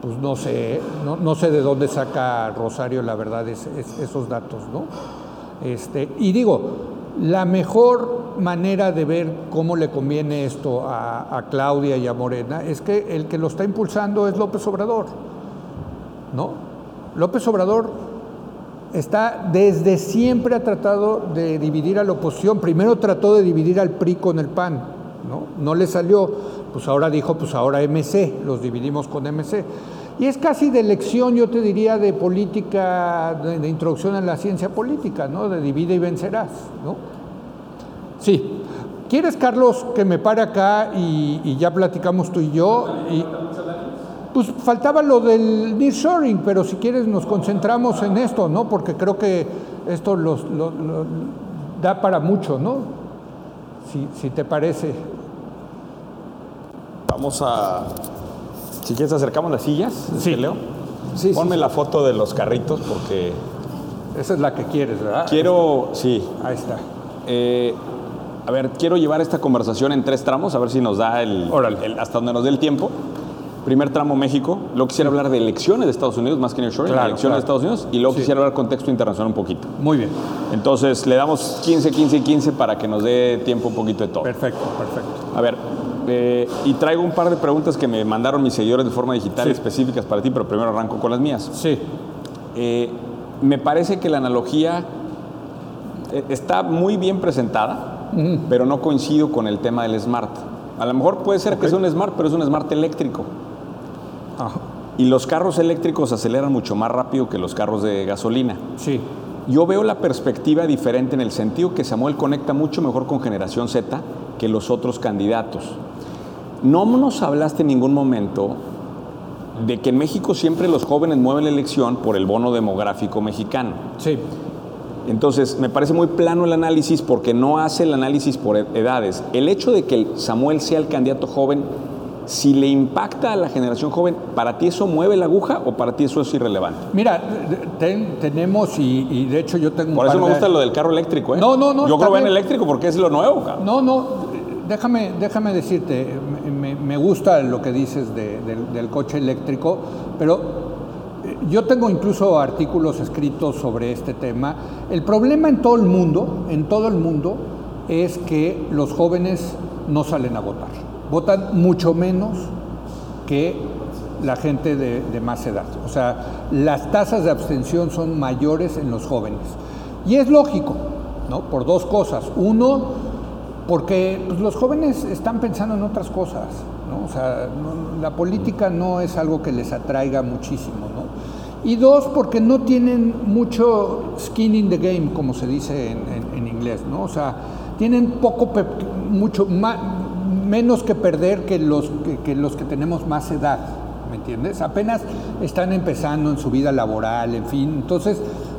pues no sé, no, sé de dónde saca Rosario la verdad esos datos, ¿no? Este, y digo, la mejor manera de ver cómo le conviene esto a, a, Claudia y a Morena es que el que lo está impulsando es López Obrador, ¿no? López Obrador está desde siempre ha tratado de dividir a la oposición. Primero trató de dividir al PRI con el PAN, ¿no? No le salió, pues ahora dijo, pues ahora MC, los dividimos con MC. Y es casi de elección, yo te diría, de política, de, introducción a la ciencia política, ¿no? De divide y vencerás, ¿no? Sí. ¿Quieres, Carlos, que me pare acá y, ya platicamos tú y yo? Y, pues faltaba lo del nearshoring, pero si quieres nos concentramos en esto, ¿no? Porque creo que esto los, da para mucho, ¿no? Si, te parece. Vamos a. Si quieres, acercamos las sillas, sí. Leo. Sí, Ponme la foto de los carritos porque. Esa es la que quieres, ¿verdad? Quiero, sí. Ahí está. Eh, a ver, quiero llevar esta conversación en tres tramos, a ver si nos da el, el hasta donde nos dé el tiempo primer tramo México, luego quisiera hablar de elecciones de Estados Unidos, más que nearshoring, elecciones de Estados Unidos, y luego quisiera hablar contexto internacional un poquito. Muy bien. Entonces, le damos 15, 15 y 15 para que nos dé tiempo un poquito de todo. Perfecto, perfecto. A ver, eh, y traigo un par de preguntas que me mandaron mis seguidores de forma digital específicas para ti, pero primero arranco con las mías. Sí. Eh, me parece que la analogía eh, está muy bien presentada, pero no coincido con el tema del smart. A lo mejor puede ser que sea un smart, pero es un smart eléctrico. Y los carros eléctricos aceleran mucho más rápido que los carros de gasolina. Sí. Yo veo la perspectiva diferente en el sentido que Samuel conecta mucho mejor con Generación Z que los otros candidatos. No nos hablaste en ningún momento de que en México siempre los jóvenes mueven la elección por el bono demográfico mexicano. Sí. Entonces, me parece muy plano el análisis porque no hace el análisis por edades. El hecho de que Samuel sea el candidato joven si le impacta a la generación joven, ¿para ti eso mueve la aguja o para ti eso es irrelevante? Mira, tenemos, y, de hecho yo tengo... Por eso me gusta lo del carro eléctrico, ¿eh? No, no, no. Yo creo en eléctrico porque es lo nuevo, cabrón. No, no, déjame, déjame decirte, me, gusta lo que dices del, coche eléctrico, pero eh, yo tengo incluso artículos escritos sobre este tema. El problema en todo el mundo, en todo el mundo, es que los jóvenes no salen a votar votan mucho menos que la gente de, más edad. O sea, las tasas de abstención son mayores en los jóvenes. Y es lógico, ¿no? Por dos cosas. Uno, porque pues, los jóvenes están pensando en otras cosas, ¿no? O sea, la política no es algo que les atraiga muchísimo, ¿no? Y dos, porque no tienen mucho skin in the game, como se dice en, en inglés, ¿no? O sea, tienen poco, mucho más, menos que perder que los que, los que tenemos más edad, ¿me entiendes? Apenas están empezando en su vida laboral, en fin, entonces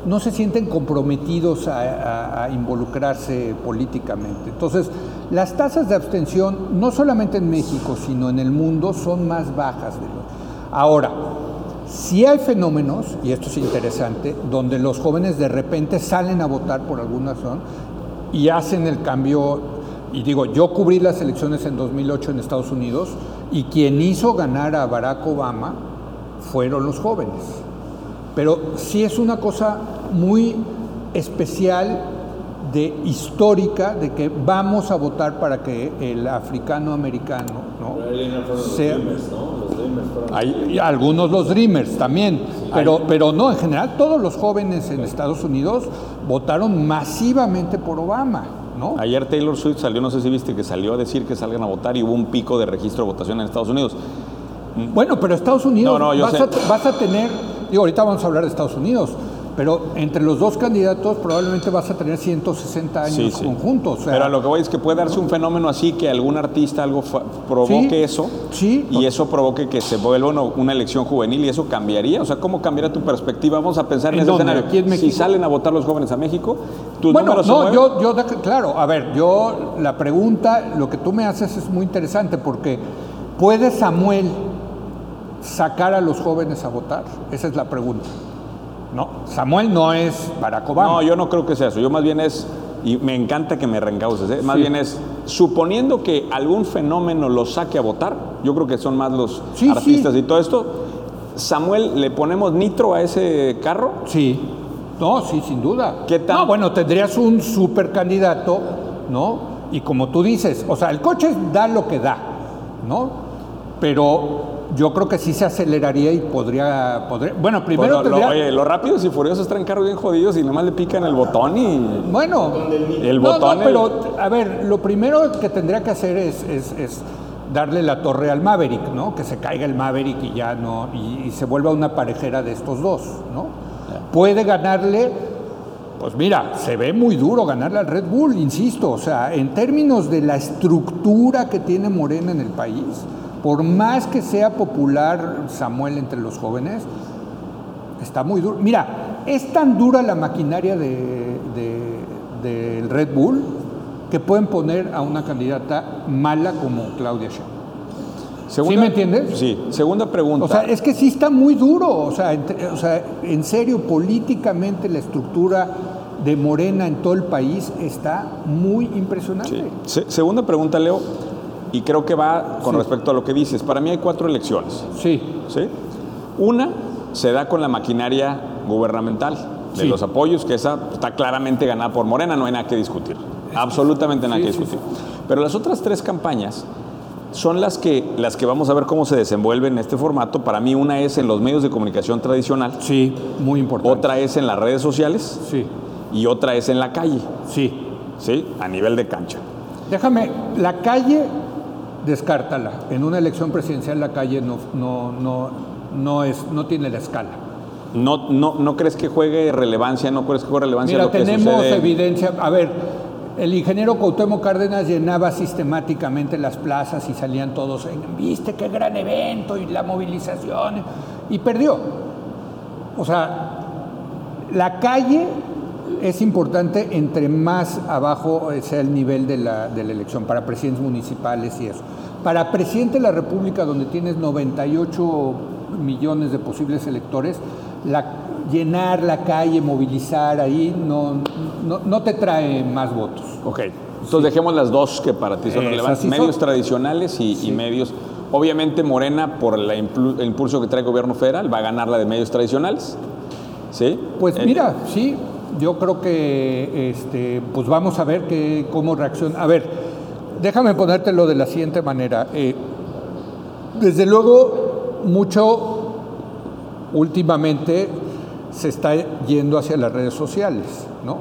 no se sienten comprometidos a, involucrarse políticamente. Entonces, las tasas de abstención, no solamente en México, sino en el mundo, son más bajas. De lo... Ahora, si hay fenómenos, y esto es interesante, donde los jóvenes de repente salen a votar por alguna razón y hacen el cambio y digo, yo cubrí las elecciones en 2008 en Estados Unidos y quien hizo ganar a Barack Obama fueron los jóvenes. Pero sí es una cosa muy especial de histórica de que vamos a votar para que el africano americano ¿no? sea hay algunos los dreamers también pero pero no en general todos los jóvenes en Estados Unidos votaron masivamente por Obama ¿no? Ayer Taylor Swift salió, no sé si viste, que salió a decir que salgan a votar y hubo un pico de registro de votación en Estados Unidos. Bueno, pero Estados Unidos No, no, yo vas, sé. a, vas a tener, digo, ahorita vamos a hablar de Estados Unidos, pero entre los dos candidatos probablemente vas a tener 160 años Sí, sí. conjuntos. o sea, Pero a lo que voy es que puede darse un fenómeno así que algún artista algo provoque Sí, eso sí. y eso provoque que se vuelva una, una elección juvenil y eso cambiaría. O sea, ¿cómo cambiaría tu perspectiva? Vamos a pensar en, ¿En ese dónde? escenario. ¿Aquí en si salen a votar los jóvenes a México, tus Bueno, números no, yo, yo, claro, a ver, yo, la pregunta, lo que tú me haces es muy interesante porque ¿puede Samuel sacar a los jóvenes a votar? Esa es la pregunta. No, Samuel no es Barack Obama. No, yo no creo que sea eso. Yo más bien es, y me encanta que me reencauces, ¿eh? más Sí. bien es, suponiendo que algún fenómeno los saque a votar, yo creo que son más los Sí, artistas sí. y todo esto, Samuel, ¿le ponemos nitro a ese carro? Sí, no, sí, sin duda. ¿Qué tal? No, bueno, tendrías un super candidato, ¿no? Y como tú dices, o sea, el coche da lo que da, ¿no? Pero yo creo que sí se aceleraría y podría, podría bueno, primero Pues lo- lo- tendría, oye, los rápidos y furiosos traen carros bien jodidos y nomás le pican el botón y... bueno, El botón, no, pero a ver, lo primero que tendría que hacer es, es- es darle la torre al Maverick, ¿no? Que se caiga el Maverick y ya no, y, y se vuelva una parejera de estos dos, ¿no? Puede ganarle, pues mira, se ve muy duro ganarle al Red Bull, insisto, o sea, en términos de la estructura que tiene Morena en el país, por más que sea popular Samuel entre los jóvenes, está muy duro. Mira, es tan dura la maquinaria de, de- del Red Bull que pueden poner a una candidata mala como Claudia Sheinbaum. Segunda- me entiendes? Sí. Segunda pregunta. O sea, es que sí está muy duro. O sea, entre- o sea, en serio, políticamente la estructura de Morena en todo el país está muy impresionante. Sí. Se- segunda pregunta, Leo, y creo que va con respecto a lo que dices. Para mí hay cuatro elecciones. Sí, ¿sí? Una se da con la maquinaria gubernamental de Sí. los apoyos, que esa está claramente ganada por Morena, no hay nada que discutir. Absolutamente nada Sí, que sí, discutir. Pero las otras tres campañas son las que, las que vamos a ver cómo se desenvuelven en este formato. Para mí una es en los medios de comunicación tradicional, sí, muy importante. otra es en las redes sociales Sí, y otra es en la calle, sí. ¿sí? A nivel de cancha. Déjame, la calle, descártala. En una elección presidencial la calle no, no, no, no, es, no tiene la escala. ¿No, no, ¿No crees que juegue relevancia? ¿No crees que juegue relevancia Mira, lo que tenemos sucede? evidencia. A ver, el ingeniero Cuauhtémoc Cárdenas llenaba sistemáticamente las plazas y salían todos, en, viste qué gran evento y la movilización, y perdió. O sea, la calle es importante entre más abajo eh, sea el nivel de la, de la elección, para presidentes municipales y eso. Para presidente de la República, donde tienes 98 millones de posibles electores, la, llenar la calle, movilizar ahí, no, no, no te trae más votos. Ok, entonces dejemos las dos que para ti son relevantes, son. medios tradicionales y, y medios. Obviamente Morena, por la el impulso que trae el gobierno federal, va a ganar la de medios tradicionales. ¿Sí? Pues Eh, mira, sí, yo creo que este, pues vamos a ver que, cómo reacciona. A ver, déjame ponértelo de la siguiente manera. Eh, desde luego, mucho últimamente se está yendo hacia las redes sociales, ¿no?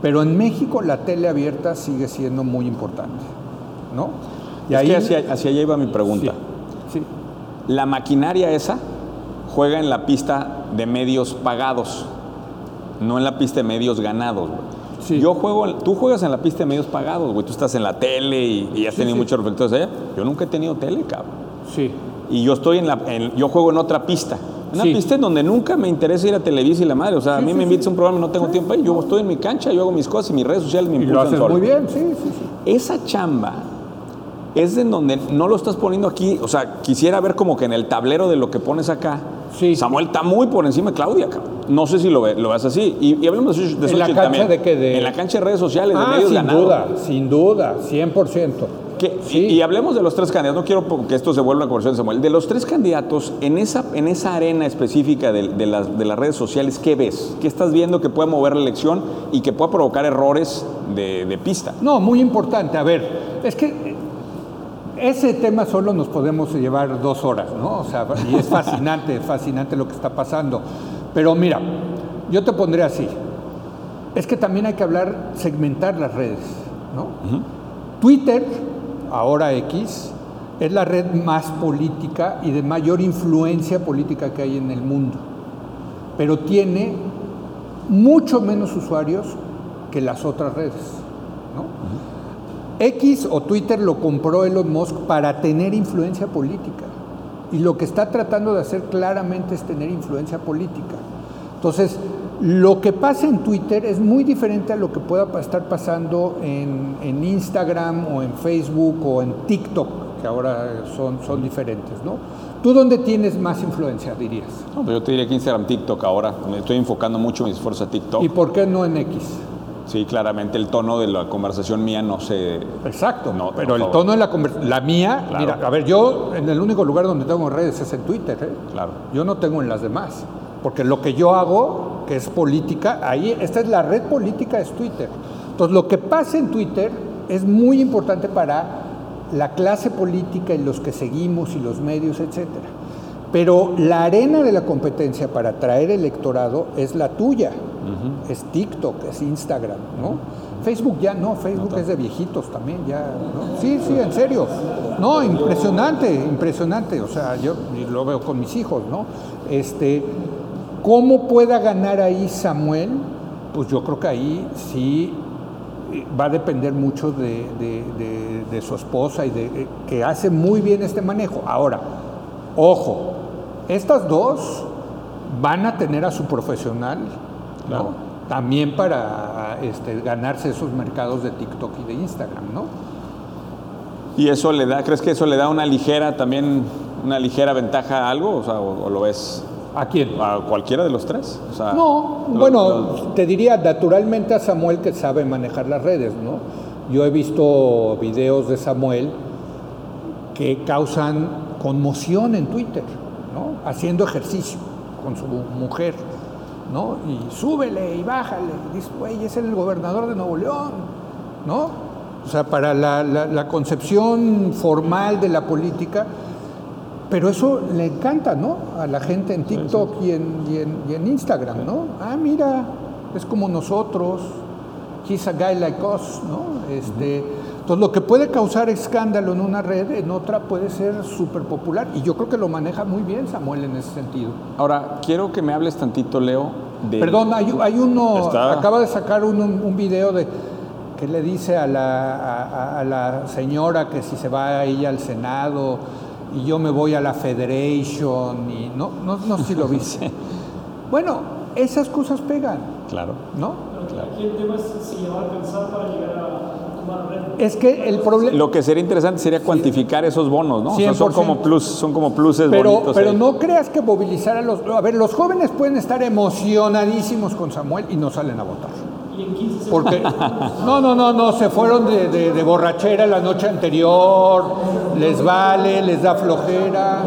Pero en México la tele abierta sigue siendo muy importante, ¿no? es que hacia, hacia allá iba mi pregunta. sí, sí. La maquinaria esa juega en la pista de medios pagados, no en la pista de medios ganados, güey. Sí. Yo juego, tú juegas en la pista de medios pagados, güey. Tú estás en la tele y, y has Sí, tenido sí. muchos reflectores allá. Yo nunca he tenido tele, cabrón. sí. Y yo estoy en la, en- yo juego en otra pista. Una pista en donde nunca me interesa ir a Televisa y la madre. O sea, a mí me invitas a un programa y no tengo tiempo ahí. Yo estoy en mi cancha, yo hago mis cosas y mis redes sociales me Y lo impulsan haces solo. muy bien, sí, sí, sí. Esa chamba es en donde no lo estás poniendo aquí. O sea, quisiera ver como que en el tablero de lo que pones acá. Sí. Samuel está muy por encima de Claudia, cabrón. No sé si lo, ve- lo ves así. Y, y hablemos de, de ¿En la cancha también. de qué? De- En la cancha de redes sociales, de Ah, medios sin duda, sin duda, 100%. Que- Sí. y, y hablemos de los tres candidatos, no quiero que esto se vuelva una conversación de Samuel. De los tres candidatos, en esa, en esa arena específica de, de las, de las redes sociales, ¿qué ves? ¿Qué estás viendo que pueda mover la elección y que pueda provocar errores de, de pista? No, muy importante. A ver, es que ese tema solo nos podemos llevar dos horas, ¿no? O sea, y es fascinante, fascinante lo que está pasando. Pero mira, yo te pondré así. Es que también hay que hablar, segmentar las redes, ¿no? Twitter, ahora X, es la red más política y de mayor influencia política que hay en el mundo. Pero tiene mucho menos usuarios que las otras redes, ¿no? X o Twitter lo compró Elon Musk para tener influencia política. Y lo que está tratando de hacer claramente es tener influencia política. Entonces, lo que pasa en Twitter es muy diferente a lo que pueda estar pasando en, en Instagram o en Facebook o en TikTok, que ahora son, son diferentes, ¿no? ¿Tú dónde tienes más influencia, dirías? No, pero yo te diría que Instagram, TikTok ahora. Me estoy enfocando mucho mi esfuerzo a TikTok. ¿Y por qué no en X? Sí, claramente el tono de la conversación mía no se... Exacto, No, pero el tono de la conversación, la mía, Claro. mira, a ver, yo en el único lugar donde tengo redes es en Twitter, ¿eh? Claro. Yo no tengo en las demás, porque lo que yo hago, que es política, ahí, esta es la red política, es Twitter. Entonces, lo que pasa en Twitter es muy importante para la clase política y los que seguimos y los medios, etcétera. Pero la arena de la competencia para atraer electorado es la tuya, es TikTok, es Instagram, ¿no? Facebook ya no, Facebook es de viejitos también, ya, ¿no? Sí, sí, en serio. No, impresionante, impresionante. O sea, yo lo veo con mis hijos, ¿no? Este, ¿cómo pueda ganar ahí Samuel? Pues yo creo que ahí sí eh, va a depender mucho de, de- de- de su esposa y de eh, que hace muy bien este manejo. Ahora, ojo, estas dos van a tener a su profesional, ¿no? También para este, ganarse esos mercados de TikTok y de Instagram, ¿no? ¿Y eso le da, crees que eso le da una ligera, también, una ligera ventaja a algo? O sea, o, o lo ves ¿A quién? a cualquiera de los tres? O sea, No, bueno, te diría naturalmente a Samuel que sabe manejar las redes, ¿no? Yo he visto videos de Samuel que causan conmoción en Twitter. Haciendo ejercicio con su mujer, ¿no? Y súbele y bájale. Y dice, güey, es el gobernador de Nuevo León, ¿no? O sea, para la, la- la concepción formal de la política, pero eso le encanta, ¿no? A la gente en TikTok Y, en, y, en, y en Instagram, ¿no? Ah, mira, es como nosotros, he's a guy like us, ¿no? Este, entonces, lo que puede causar escándalo en una red, en otra puede ser súper popular. Y yo creo que lo maneja muy bien Samuel en ese sentido. Ahora, quiero que me hables tantito, Leo, de... Perdón, hay, hay uno, Está- acaba de sacar un, un video de que le dice a la, a- a- a la señora que si se va ella al Senado y yo me voy a la Federation y no, no, no sé si lo viste. Bueno, esas cosas pegan, Claro. ¿no? Aquí el tema es si le va a alcanzar para llegar a. Es que el problema... Lo que sería interesante sería cuantificar esos bonos, ¿no? O sea, son 100%. como plus, son como pluses Pero, bonitos. pero ahí. no creas que movilizar a los... A ver, los jóvenes pueden estar emocionadísimos con Samuel y no salen a votar. Y en 15 Porque, no, no, no, no, se fueron de, de- de borrachera la noche anterior, les vale, les da flojera.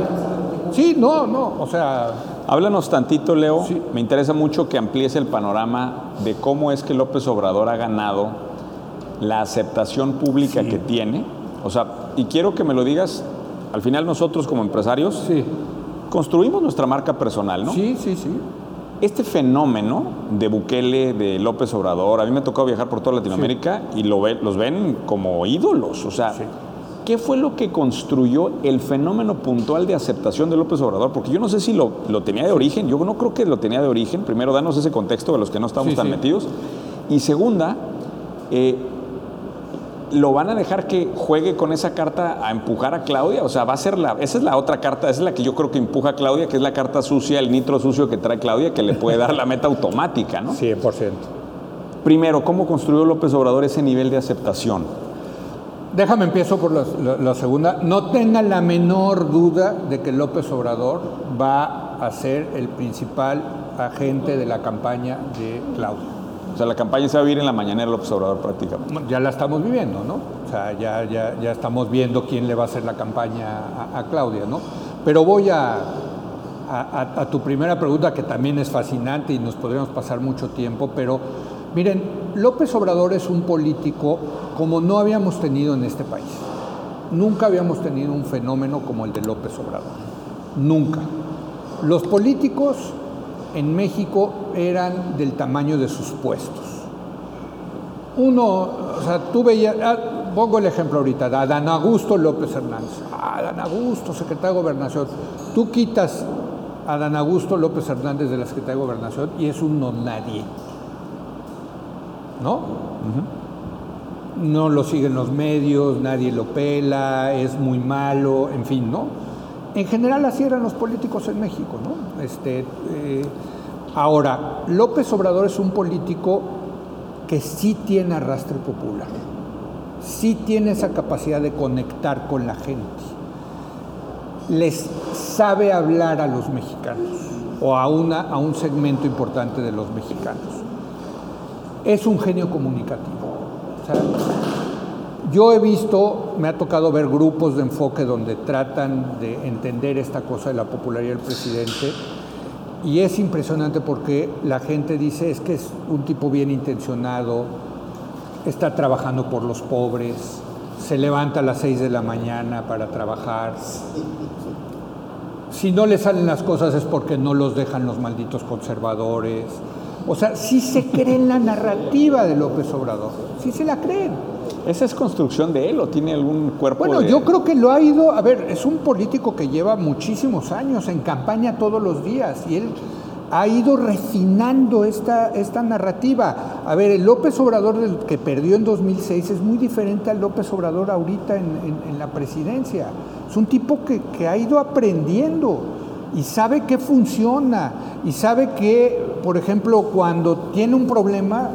Sí, no, no, o sea, Háblanos tantito, Leo. Sí. Me interesa mucho que amplíes el panorama de cómo es que López Obrador ha ganado la aceptación pública que tiene. O sea, y quiero que me lo digas, al final nosotros como empresarios sí, construimos nuestra marca personal, ¿no? sí, sí, sí. Este fenómeno de Bukele, de López Obrador, a mí me ha tocado viajar por toda Latinoamérica y lo ve- los ven como ídolos. O sea, ¿qué fue lo que construyó el fenómeno puntual de aceptación de López Obrador? Porque yo no sé si lo, lo tenía de origen, yo no creo que lo tenía de origen. Primero, danos ese contexto de los que no estamos tan metidos. Y segunda, eh, ¿lo van a dejar que juegue con esa carta a empujar a Claudia? O sea, va a ser la. Esa es la otra carta, esa es la que yo creo que empuja a Claudia, que es la carta sucia, el nitro sucio que trae Claudia, que le puede dar la meta automática, ¿no? 100%. Primero, ¿cómo construyó López Obrador ese nivel de aceptación? Déjame empiezo por la, la- la segunda. No tenga la menor duda de que López Obrador va a ser el principal agente de la campaña de Claudia. O sea, la campaña se va a vivir en la mañanera López Obrador prácticamente. Ya la estamos viviendo, ¿no? O sea, ya, ya, ya estamos viendo quién le va a hacer la campaña a, Claudia, ¿no? Pero voy a, a, a, tu primera pregunta, que también es fascinante y nos podríamos pasar mucho tiempo, pero miren, López Obrador es un político como no habíamos tenido en este país. Nunca habíamos tenido un fenómeno como el de López Obrador. Nunca. Los políticos en México eran del tamaño de sus puestos. Uno, o sea, tú veías, ah, pongo el ejemplo ahorita, de Adán Augusto López Hernández. Ah, Adán Augusto, secretario de Gobernación. Tú quitas a Adán Augusto López Hernández de la Secretaría de Gobernación y es un no nadie. ¿No? Uh -huh. No lo siguen los medios, nadie lo pela, es muy malo, en fin, ¿no? En general así eran los políticos en México, ¿no? Este, eh, ahora, López Obrador es un político que sí tiene arrastre popular, sí tiene esa capacidad de conectar con la gente, les sabe hablar a los mexicanos o a, una, a un segmento importante de los mexicanos. Es un genio comunicativo. Yo he visto, me ha tocado ver grupos de enfoque donde tratan de entender esta cosa de la popularidad del presidente y es impresionante porque la gente dice es que es un tipo bien intencionado, está trabajando por los pobres, se levanta a las 6 de la mañana para trabajar. Si no le salen las cosas es porque no los dejan los malditos conservadores. O sea, sí se creen la narrativa de López Obrador, sí se la creen. ¿Esa es construcción de él o tiene algún cuerpo? Bueno, de... yo creo que lo ha ido, a ver, es un político que lleva muchísimos años en campaña todos los días y él ha ido refinando esta, esta narrativa. A ver, el López Obrador del que perdió en 2006 es muy diferente al López Obrador ahorita en, en, en la presidencia. Es un tipo que, que ha ido aprendiendo y sabe qué funciona y sabe que, por ejemplo, cuando tiene un problema,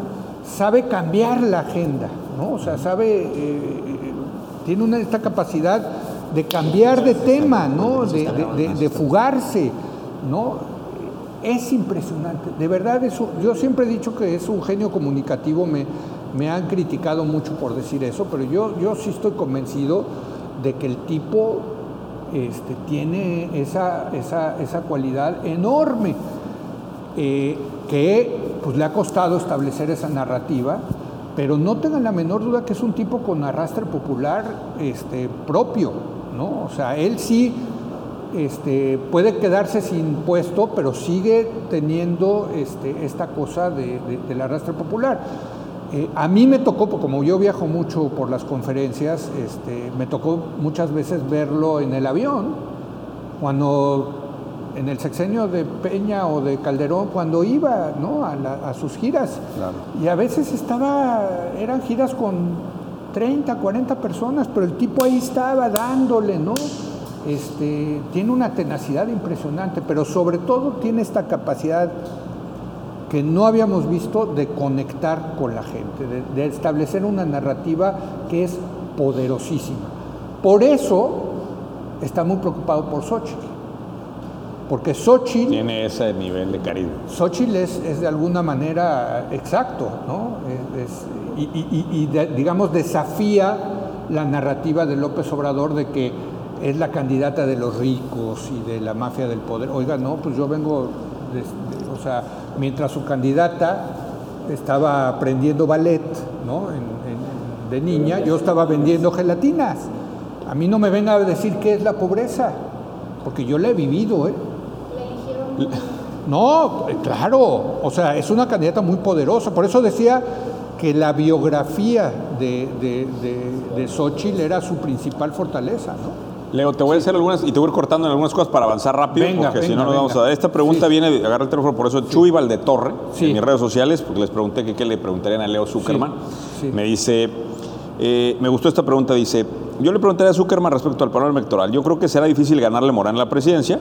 sabe cambiar la agenda, ¿no? O sea, sabe, eh, tiene una, esta capacidad de cambiar de tema, ¿no? De, fugarse, ¿no? Es impresionante, de verdad, es un, yo siempre he dicho que es un genio comunicativo, me, me han criticado mucho por decir eso, pero yo, yo sí estoy convencido de que el tipo este, tiene esa, esa, esa, cualidad enorme eh, que pues, le ha costado establecer esa narrativa, pero no tengan la menor duda que es un tipo con arrastre popular este, propio, ¿no? O sea, él sí este, puede quedarse sin puesto, pero sigue teniendo este, esta cosa de, de, del arrastre popular. Eh, a mí me tocó, como yo viajo mucho por las conferencias, este, me tocó muchas veces verlo en el avión, cuando en el sexenio de Peña o de Calderón, cuando iba ¿no? a, la, a, sus giras. Claro. Y a veces estaba, eran giras con 30, 40 personas, pero el tipo ahí estaba dándole, ¿no? Este, tiene una tenacidad impresionante, pero sobre todo tiene esta capacidad que no habíamos visto de conectar con la gente, de, de, establecer una narrativa que es poderosísima. Por eso está muy preocupado por Xochitl. Porque Xochitl... Tiene ese nivel de carisma. Xochitl es, es de alguna manera exacto, ¿no? Es, y, y, y de, digamos desafía la narrativa de López Obrador de que es la candidata de los ricos y de la mafia del poder. Oiga, no, pues yo vengo, de, de, o sea, mientras su candidata estaba aprendiendo ballet, ¿no? En, en, de niña, yo estaba vendiendo gelatinas. A mí no me venga a decir qué es la pobreza, porque yo la he vivido, ¿eh? No, claro, o sea, es una candidata muy poderosa, por eso decía que la biografía de, de, de, de Xochitl era su principal fortaleza, ¿no? Leo, te voy a hacer algunas y te voy a ir cortando en algunas cosas para avanzar rápido, venga, porque venga, si no nos vamos a dar. Esta pregunta Sí. viene, agarra el teléfono, por eso Chuy Valdetorre, Sí. en mis redes sociales, porque les pregunté que qué le preguntarían a Leo Zuckerman. Sí. Me dice, eh, me gustó esta pregunta, dice, yo le preguntaría a Zuckerman respecto al panorama electoral. Yo creo que será difícil ganarle Morán en la presidencia,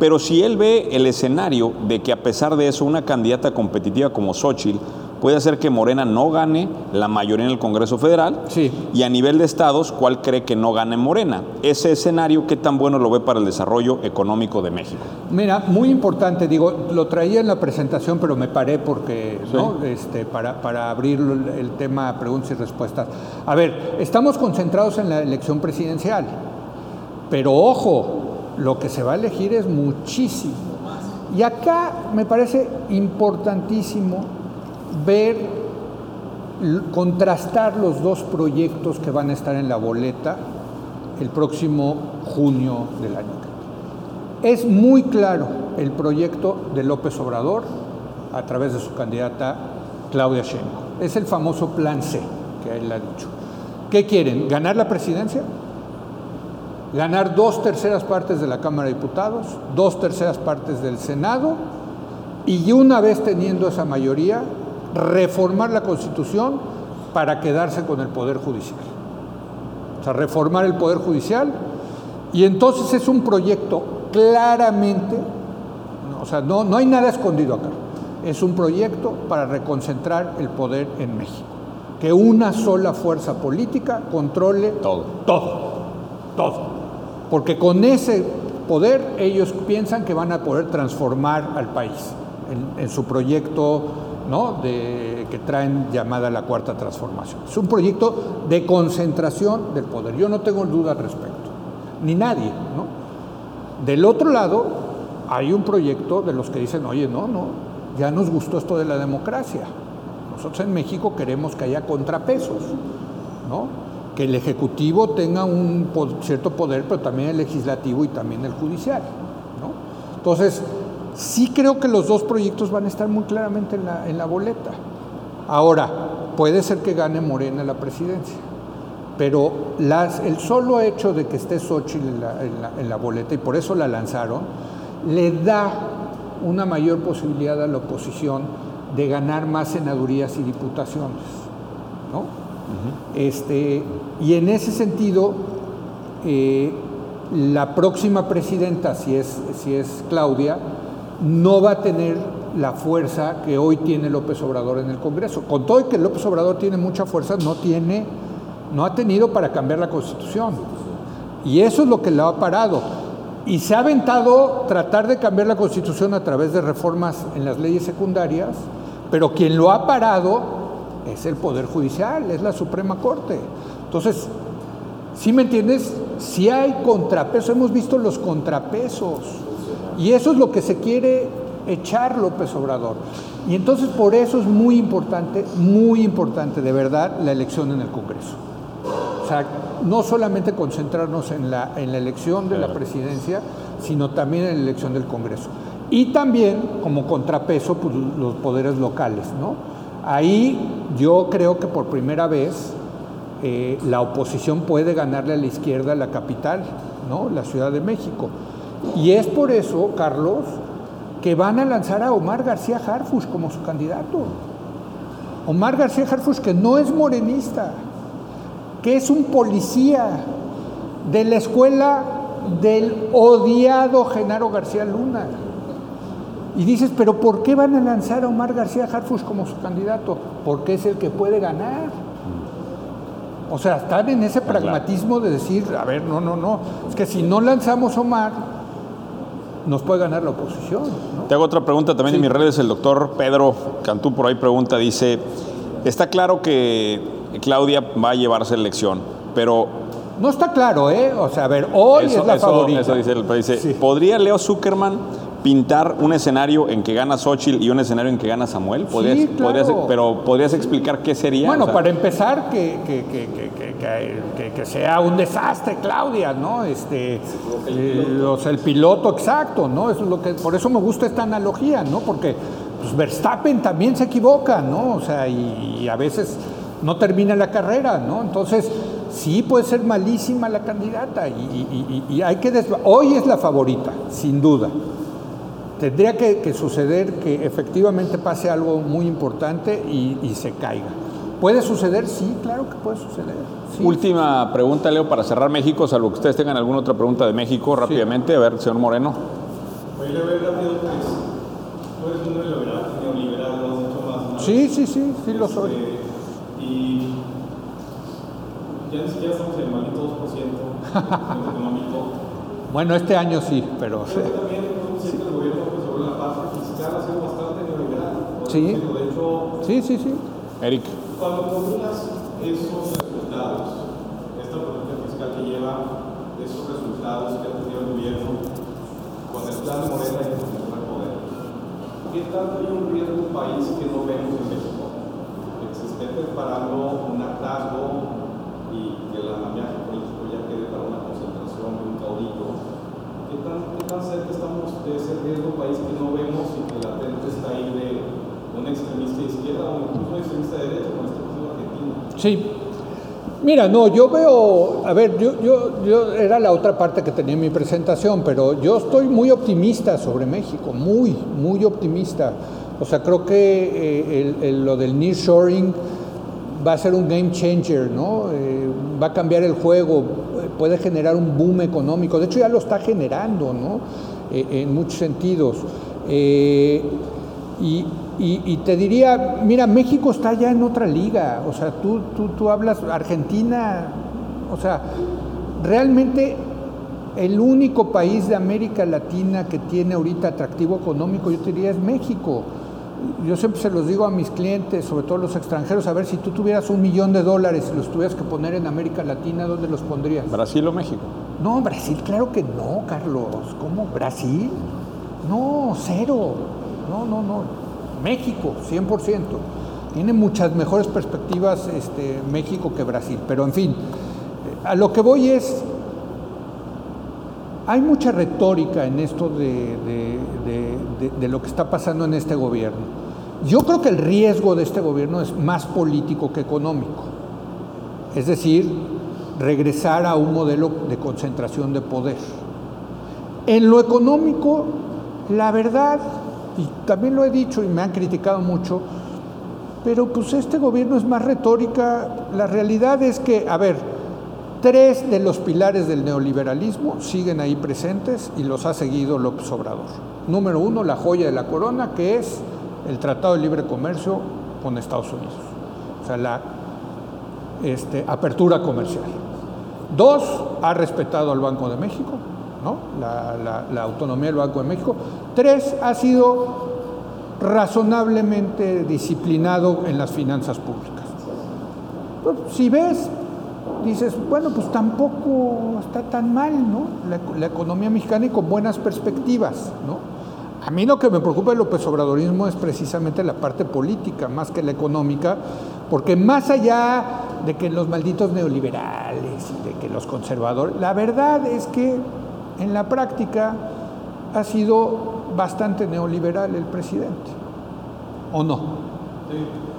pero si él ve el escenario de que a pesar de eso una candidata competitiva como Xochitl puede hacer que Morena no gane la mayoría en el Congreso Federal. Sí. Y a nivel de estados, ¿cuál cree que no gane Morena? Ese escenario, ¿qué tan bueno lo ve para el desarrollo económico de México? Mira, muy importante, digo, lo traía en la presentación, pero me paré porque, ¿no? Este, para, para abrir el tema preguntas y respuestas. A ver, estamos concentrados en la elección presidencial, pero ojo, lo que se va a elegir es muchísimo. Y acá me parece importantísimo ver, contrastar los dos proyectos que van a estar en la boleta el próximo junio del año. Es muy claro el proyecto de López Obrador a través de su candidata Claudia Sheinbaum. Es el famoso plan C que él ha dicho. ¿Qué quieren? ¿Ganar la presidencia? Ganar dos terceras partes de la Cámara de Diputados, dos terceras partes del Senado y una vez teniendo esa mayoría, reformar la Constitución para quedarse con el Poder Judicial. O sea, reformar el Poder Judicial y entonces es un proyecto claramente, o sea, no, no hay nada escondido acá, es un proyecto para reconcentrar el poder en México. Que una sola fuerza política controle Todo. todo, todo. Porque con ese poder ellos piensan que van a poder transformar al país en, su proyecto ¿no? de, que traen llamada la cuarta transformación. Es un proyecto de concentración del poder. Yo no tengo duda al respecto, ni nadie. ¿no? Del otro lado, hay un proyecto de los que dicen, oye, no, no, ya nos gustó esto de la democracia. Nosotros en México queremos que haya contrapesos, ¿no? Que el Ejecutivo tenga un cierto poder, pero también el legislativo y también el judicial. ¿no? Entonces, sí creo que los dos proyectos van a estar muy claramente en la, en la boleta. Ahora, puede ser que gane Morena la presidencia, pero el solo hecho de que esté Xochitl en la, en la- en la boleta, y por eso la lanzaron, le da una mayor posibilidad a la oposición de ganar más senadurías y diputaciones. ¿no? Este, y en ese sentido, eh, la próxima presidenta, si es, si es Claudia, no va a tener la fuerza que hoy tiene López Obrador en el Congreso. Con todo y que López Obrador tiene mucha fuerza, no tiene, no ha tenido para cambiar la Constitución. Y eso es lo que lo ha parado. Y se ha aventado tratar de cambiar la Constitución a través de reformas en las leyes secundarias, pero quien lo ha parado es el Poder Judicial, es la Suprema Corte. Entonces, ¿sí me entiendes? Si hay contrapesos, hemos visto los contrapesos. Y eso es lo que se quiere echar López Obrador. Y entonces por eso es muy importante, muy importante de verdad la elección en el Congreso. O sea, no solamente concentrarnos en la, en la elección de la presidencia, sino también en la elección del Congreso. Y también, como contrapeso, pues, los poderes locales, ¿no? Ahí yo creo que por primera vez eh, la oposición puede ganarle a la izquierda la capital, ¿no? La Ciudad de México. Y es por eso, Carlos, que van a lanzar a Omar García Harfush como su candidato. Omar García Harfush, que no es morenista, que es un policía de la escuela del odiado Genaro García Luna. Y dices, pero ¿por qué van a lanzar a Omar García Harfush como su candidato? Porque es el que puede ganar. O sea, están en ese pragmatismo de decir, a ver, no, no, no, es que si no lanzamos a Omar, nos puede ganar la oposición. ¿no? Te hago otra pregunta también en mis redes. El doctor Pedro Cantú por ahí pregunta, dice, está claro que Claudia va a llevarse la elección, pero No está claro, ¿eh? O sea, a ver, hoy eso, es la eso- favorita. eso dice, el- dice, Sí. ¿podría Leo Zuckerman pintar un escenario en que gana Xochitl y un escenario en que gana Samuel? ¿Podrías, Sí, podrías- claro. pero ¿podrías explicar qué sería? Bueno, O sea, para empezar, que, que- que- que- que- que- que- que sea un desastre, Claudia, ¿no? Este, eh, o sea, el piloto exacto, ¿no? Eso es lo que, por eso me gusta esta analogía, ¿no? Porque pues, Verstappen también se equivoca, ¿no? O sea, y, y a veces no termina la carrera, ¿no? Entonces, sí puede ser malísima la candidata y, y- hay que... Hoy es la favorita, sin duda. Tendría que, que suceder que efectivamente pase algo muy importante y, y se caiga. ¿Puede suceder? Sí, claro que puede suceder. sí. Última pregunta, Leo, para cerrar México, salvo que ustedes tengan alguna otra pregunta de México rápidamente. A ver, señor Moreno. Oye, le veo rápido, pues, tú eres un neoliberal, neoliberal, no mucho más, Sí, sí, sí, sí lo soy. Este, y ya ni siquiera estamos en el maldito 2% de crecimiento económico. Bueno, este año sí, pero que también un siente el gobierno pues, sobre la sido bastante neoliberal. Sí. De hecho, Sí, sí, sí. Eric, cuando combinas esos resultados, esta política fiscal que lleva esos resultados que ha tenido el gobierno con el plan de Morena y con el plan poder, ¿qué tanto hay un riesgo en un país que no vemos en México? Que se esté preparando un hartazgo y que el andamiaje político ya quede para una concentración de un caudillo. ¿Qué tan cerca estamos de ese riesgo país que no vemos y que latente está ahí de un extremista de izquierda o incluso un extremista de derecha, como está pasando en Argentina? Sí. Mira, no, yo veo, a ver, yo, yo, era la otra parte que tenía en mi presentación, pero yo estoy muy optimista sobre México, muy, muy optimista. O sea, creo que eh, lo del nearshoring va a ser un game changer, ¿no? Eh, va a cambiar el juego, puede generar un boom económico. De hecho, ya lo está generando, ¿no? Eh, en muchos sentidos. Eh, y, te diría, mira, México está ya en otra liga. O sea, tú, tú, tú hablas Argentina, o sea, realmente el único país de América Latina que tiene ahorita atractivo económico, yo te diría, es México. Yo siempre se los digo a mis clientes, sobre todo los extranjeros, a ver, si tú tuvieras un millón de dólares y los tuvieras que poner en América Latina, ¿dónde los pondrías? Brasil o México. No, Brasil, claro que no, Carlos. ¿Cómo? ¿Brasil? No, cero. No, no, no. México, 100%. Tiene muchas mejores perspectivas este, México que Brasil. Pero en fin, eh, a lo que voy es, hay mucha retórica en esto de, lo que está pasando en este gobierno. Yo creo que el riesgo de este gobierno es más político que económico. Es decir, regresar a un modelo de concentración de poder. En lo económico, la verdad, y también lo he dicho y me han criticado mucho, pero pues este gobierno es más retórica. La realidad es que, a ver, tres de los pilares del neoliberalismo siguen ahí presentes y los ha seguido López Obrador. Número uno, la joya de la corona, que es el Tratado de Libre Comercio con Estados Unidos. O sea, la este, apertura comercial. Dos, ha respetado al Banco de México, ¿no? la, la- autonomía del Banco de México. Tres, ha sido razonablemente disciplinado en las finanzas públicas. Si ves, dices, bueno, pues tampoco está tan mal, ¿no? La, la economía mexicana y con buenas perspectivas, ¿no? A mí lo que me preocupa del López Obradorismo es precisamente la parte política, más que la económica, porque más allá de que los malditos neoliberales y de que los conservadores, la verdad es que en la práctica ha sido bastante neoliberal el presidente, ¿o no? Sí,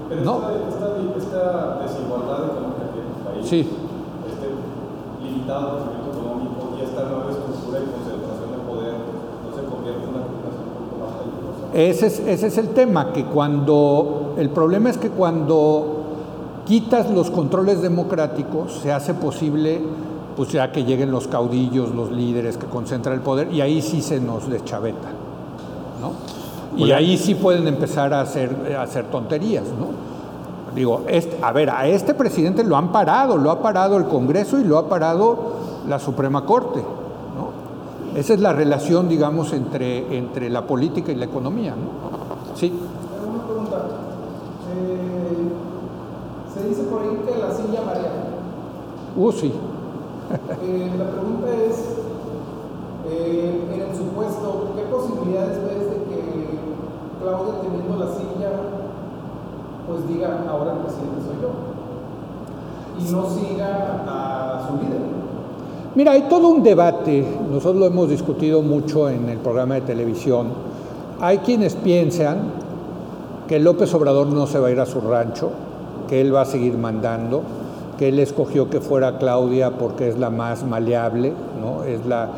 pero No. esta, esta- esta desigualdad económica que país, Sí. Limitado crecimiento económico y esta nueva estructura de concentración de poder, no se convierte en una combinación un poco más peligrosa. Ese es, ese es el tema, que cuando, el problema es que cuando quitas los controles democráticos, se hace posible, pues ya que lleguen los caudillos, los líderes que concentran el poder, y ahí sí se nos deschaveta, ¿no? Y ahí sí pueden empezar a hacer, a hacer tonterías, ¿no? Digo, este- a ver, a este presidente lo han parado, lo ha parado el Congreso y lo ha parado la Suprema Corte, ¿no? Esa es la relación, digamos, entre, entre la política y la economía, ¿no? Sí. Una pregunta. Eh, se dice por ahí que la silla marea. Uh, sí. Eh, la pregunta es, eh, en el supuesto, ¿qué posibilidades ves de que Claudia teniendo la silla, pues diga, ahora el presidente soy yo? Y no siga a su líder. Mira, hay todo un debate, nosotros lo hemos discutido mucho en el programa de televisión. Hay quienes piensan que López Obrador no se va a ir a su rancho, que él va a seguir mandando, que él escogió que fuera Claudia porque es la más maleable, ¿no? es la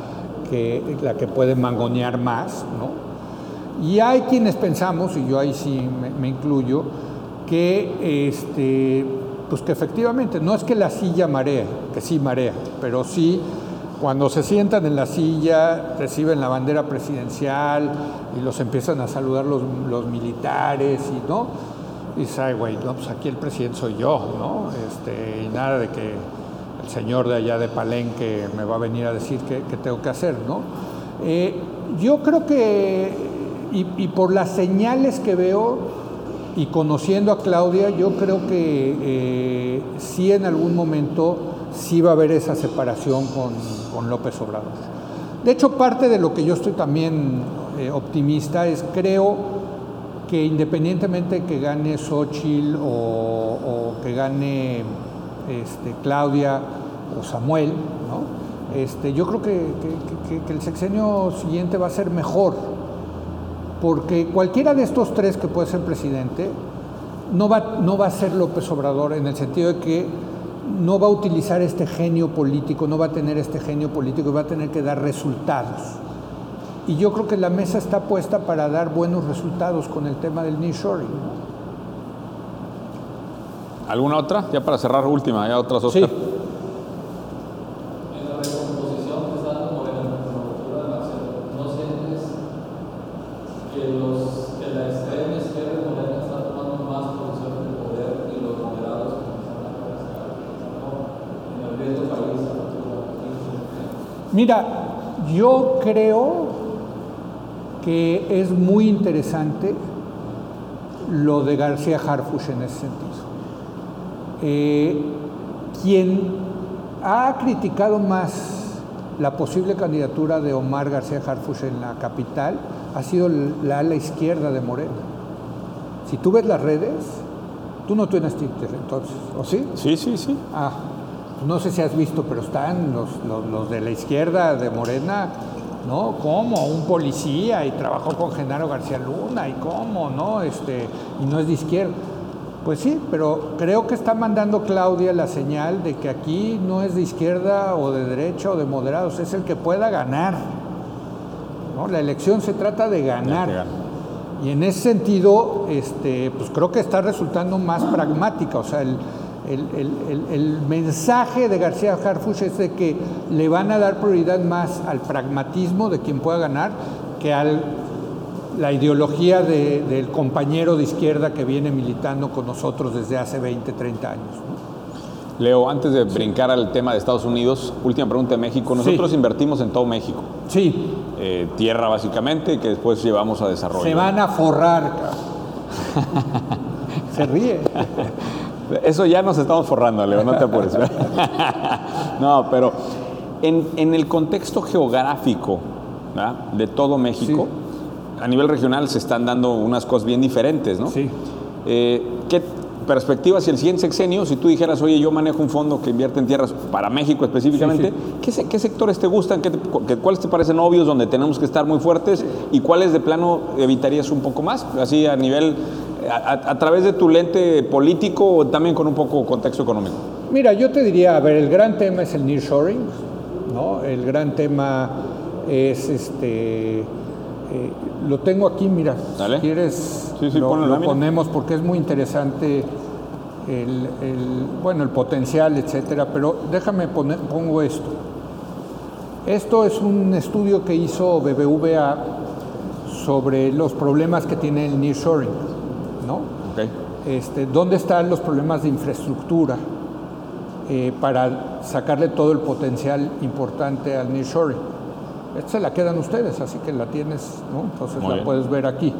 que, la que puede mangonear más. ¿no? Y hay quienes pensamos, y yo ahí sí me, me incluyo, que, este, pues que efectivamente no es que la silla marea, que sí marea, pero sí cuando se sientan en la silla, reciben la bandera presidencial y los empiezan a saludar los, los militares y no, Y dices, ay, güey, no, pues aquí el presidente soy yo, ¿no? Este, y nada de que el señor de allá de Palenque me va a venir a decir qué tengo que hacer, ¿no? Eh, yo creo que, y, y, por las señales que veo y conociendo a Claudia, yo creo que eh, sí en algún momento sí va a haber esa separación con, con López Obrador. De hecho, parte de lo que yo estoy también eh, optimista es creo que independientemente que gane Xochitl o, que gane este, Claudia o Samuel. Este, yo creo que, el sexenio siguiente va a ser mejor, porque cualquiera de estos tres que puede ser presidente no va, no va a ser López Obrador en el sentido de que no va a utilizar este genio político, no va a tener este genio político y va a tener que dar resultados. Y yo creo que la mesa está puesta para dar buenos resultados con el tema del nearshoring. ¿Alguna otra? Ya para cerrar, última, ya otras, Oscar. Sí. Mira, yo creo que es muy interesante lo de García Harfush en ese sentido. Eh, quien ha criticado más la posible candidatura de Omar García Harfush en la capital ha sido la ala izquierda de Morena. Si tú ves las redes, tú no tienes Twitter entonces, ¿o sí? Sí, sí, sí. Ah, no sé si has visto, pero están los, los, los, de la izquierda de Morena, ¿no? ¿Cómo? Un policía y trabajó con Genaro García Luna y cómo, ¿no? Este, y no es de izquierda. Pues sí, pero creo que está mandando Claudia la señal de que aquí no es de izquierda o de derecha o de moderados, es el que pueda ganar. ¿no? La elección se trata de ganar. Y en ese sentido, este, pues creo que está resultando más pragmática, o sea, el, el, el, el, mensaje de García Harfuch es de que le van a dar prioridad más al pragmatismo de quien pueda ganar que a la ideología de, del compañero de izquierda que viene militando con nosotros desde hace 20, 30 años. ¿no? Leo, antes de sí. brincar al tema de Estados Unidos, última pregunta de México. Nosotros sí. invertimos en todo México. Sí. Eh, tierra básicamente, que después llevamos a desarrollo. Se van a forrar. Se ríe. Eso ya nos estamos forrando, Leo, no te apures. no, pero en, en, el contexto geográfico ¿verdad? de todo México, sí. a nivel regional se están dando unas cosas bien diferentes, ¿no? Sí. Eh, ¿Qué perspectiva hacia el siguiente sexenio? Si tú dijeras, oye, yo manejo un fondo que invierte en tierras para México específicamente, sí, sí. ¿qué, ¿qué, sectores te gustan? ¿Qué te, ¿Cuáles te parecen obvios donde tenemos que estar muy fuertes? ¿Y cuáles de plano evitarías un poco más? Así a nivel a, a, través de tu lente político o también con un poco contexto económico? Mira, yo te diría, a ver, el gran tema es el nearshoring, ¿no? El gran tema es este. Eh, lo tengo aquí, mira, Dale. si quieres sí, sí, lo, lo ponemos porque es muy interesante el, el, bueno, el potencial, etcétera, pero déjame poner, pongo esto. Esto es un estudio que hizo BBVA sobre los problemas que tiene el nearshoring. ¿No? Okay. Este, ¿Dónde están los problemas de infraestructura eh, para sacarle todo el potencial importante al nearshoring? Esta se la quedan ustedes, así que la tienes, ¿no? Entonces Muy la bien. puedes ver aquí.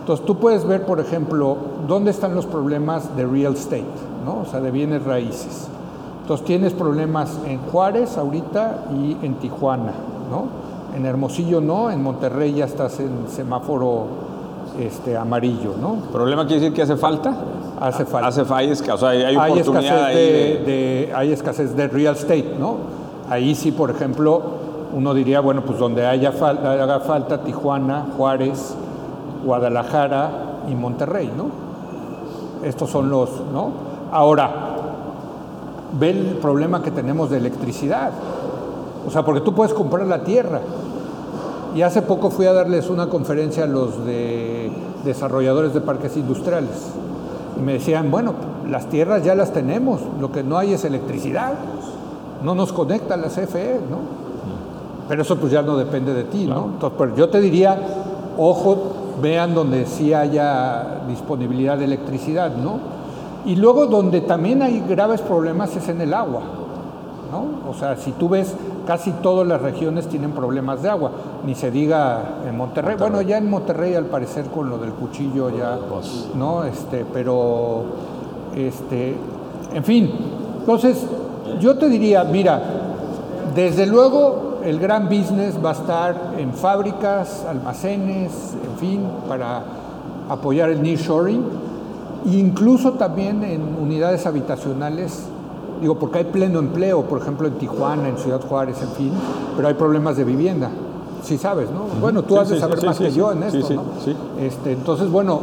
Entonces tú puedes ver, por ejemplo, dónde están los problemas de real estate, ¿no? O sea, de bienes raíces. Entonces tienes problemas en Juárez ahorita y en Tijuana, ¿no? En Hermosillo no, en Monterrey ya estás en semáforo este, amarillo, ¿no? ¿Problema quiere decir que hace falta? Hace falta. Hace falta, o sea, hay, hay oportunidad escasez de, de... de, hay escasez de real estate, ¿no? Ahí sí, por ejemplo, uno diría, bueno, pues donde haya falta, haga falta Tijuana, Juárez, Guadalajara y Monterrey, ¿no? Estos son los, ¿no? Ahora, ve el problema que tenemos de electricidad. O sea, porque tú puedes comprar la tierra, y hace poco fui a darles una conferencia a los de desarrolladores de parques industriales. Y me decían, bueno, las tierras ya las tenemos, lo que no hay es electricidad. No nos conecta la CFE, ¿no? Pero eso pues ya no depende de ti, ¿no? Entonces, pero yo te diría, ojo, vean donde sí haya disponibilidad de electricidad, ¿no? Y luego donde también hay graves problemas es en el agua, ¿no? O sea, si tú ves, casi todas las regiones tienen problemas de agua, ni se diga en Monterrey. Bueno, ya en Monterrey al parecer con lo del cuchillo ya, ¿no? Este, pero, este, en fin, entonces yo te diría, mira, desde luego el gran business va a estar en fábricas, almacenes, en fin, para apoyar el nearshoring, incluso también en unidades habitacionales, digo, porque hay pleno empleo, por ejemplo, en Tijuana, en Ciudad Juárez, en fin, pero hay problemas de vivienda. Sí sabes, ¿no? Bueno, tú Sí, has de saber sí, más sí, que yo en esto, ¿no? sí. Este, entonces, bueno,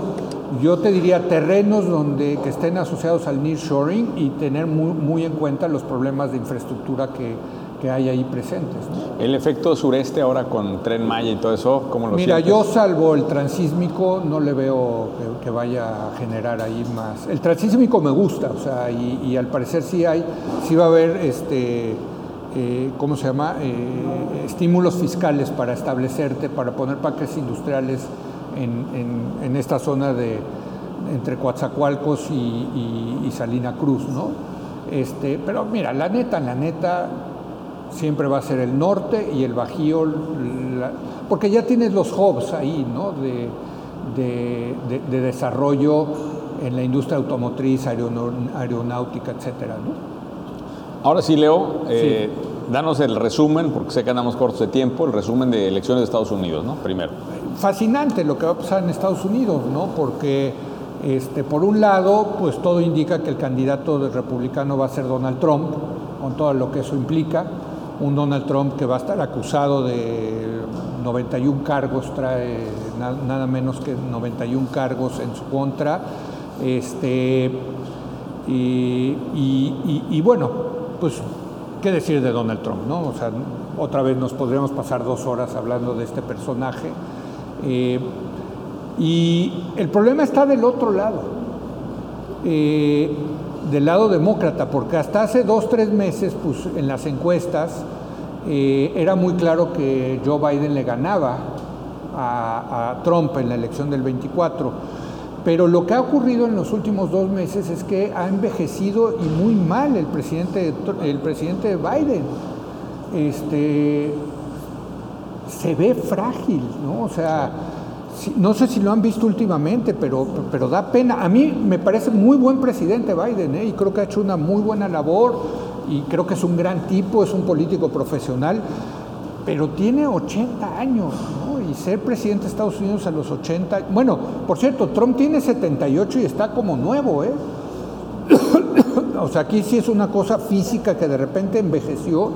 yo te diría terrenos donde que estén asociados al nearshoring y tener muy, muy en cuenta los problemas de infraestructura que, que hay ahí presentes. ¿no? El efecto sureste ahora con Tren Maya y todo eso, ¿cómo lo Mira, sientes? yo salvo el transísmico no le veo que, que vaya a generar ahí más. El transísmico me gusta, o sea, y, y al parecer sí hay, sí va a haber este, eh, ¿cómo se llama? Eh, estímulos fiscales para establecerte, para poner parques industriales en, en- en esta zona de entre Coatzacoalcos y, y- y Salina Cruz, ¿no? Este, pero mira, la neta, la neta, siempre va a ser el norte y el Bajío, la- porque ya tienes los hubs ahí, ¿no? De, de- de- de desarrollo en la industria automotriz, aeronáutica, etcétera, ¿no? Ahora sí, Leo, eh, danos el resumen, porque sé que andamos cortos de tiempo, el resumen de elecciones de Estados Unidos, ¿no? Primero. fascinante lo que va a pasar en Estados Unidos, ¿no? Porque este, por un lado, pues todo indica que el candidato republicano va a ser Donald Trump, con todo lo que eso implica. Un Donald Trump que va a estar acusado de 91 cargos, trae na- nada menos que 91 cargos en su contra. Este, y bueno, pues, ¿qué decir de Donald Trump? ¿no? O sea, otra vez nos podríamos pasar dos horas hablando de este personaje. Eh, y el problema está del otro lado, eh, del lado demócrata, porque hasta hace dos, tres meses, pues en las encuestas, eh, era muy claro que Joe Biden le ganaba a, a Trump en la elección del 24. Pero lo que ha ocurrido en los últimos dos meses es que ha envejecido y muy mal el presidente, el presidente Biden. Este, se ve frágil, ¿no? O sea, no sé si lo han visto últimamente, pero, pero da pena. A mí me parece muy buen presidente Biden, ¿eh? Y creo que ha hecho una muy buena labor y creo que es un gran tipo, es un político profesional, pero tiene 80 años, ¿no? Y ser presidente de Estados Unidos a los 80... Bueno, por cierto, Trump tiene 78 y está como nuevo, ¿eh? o sea, aquí sí es una cosa física que de repente envejeció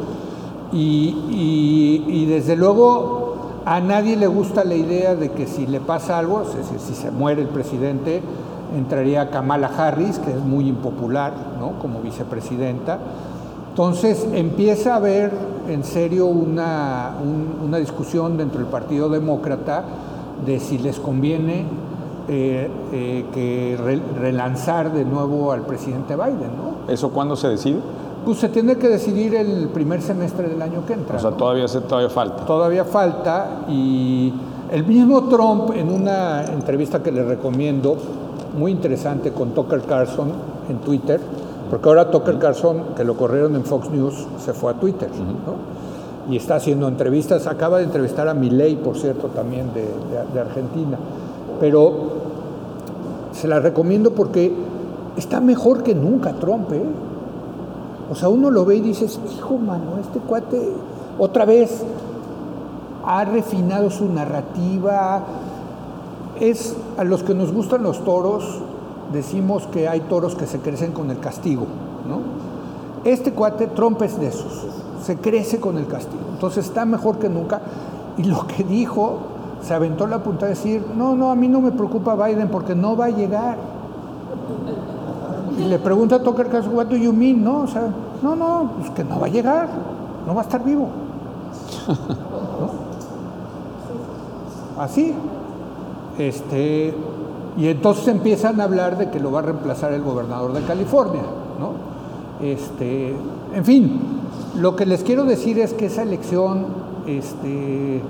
y, y- y desde luego a nadie le gusta la idea de que si le pasa algo, es decir, si se muere el presidente, entraría Kamala Harris, que es muy impopular, ¿no? Como vicepresidenta. Entonces empieza a haber en serio una, un- una discusión dentro del Partido Demócrata de si les conviene eh, eh, que re- relanzar de nuevo al presidente Biden, ¿no? ¿Eso cuándo se decide? Pues se tiene que decidir el primer semestre del año que entra. O sea, ¿no? todavía, se- todavía falta. Todavía falta y el mismo Trump en una entrevista que le recomiendo, muy interesante con Tucker Carlson en Twitter, porque ahora Tucker Carlson, que lo corrieron en Fox News, se fue a Twitter, ¿no? Y está haciendo entrevistas, acaba de entrevistar a Milei, por cierto, también de, de- de Argentina, pero se la recomiendo porque está mejor que nunca Trump, ¿eh? O sea, uno lo ve y dices, hijo, mano, este cuate otra vez ha refinado su narrativa. Es a los que nos gustan los toros, decimos que hay toros que se crecen con el castigo, ¿no? Este cuate, Trump es de esos, se crece con el castigo. Entonces está mejor que nunca. Y lo que dijo, se aventó la punta de decir, no, no, a mí no me preocupa Biden porque no va a llegar. Y le pregunta a Tucker Carlson, what do you mean? No, o sea, no, no, pues que no va a llegar, no va a estar vivo. Así. Este, y entonces empiezan a hablar de que lo va a reemplazar el gobernador de California, ¿no? Este, en fin, lo que les quiero decir es que esa elección, este,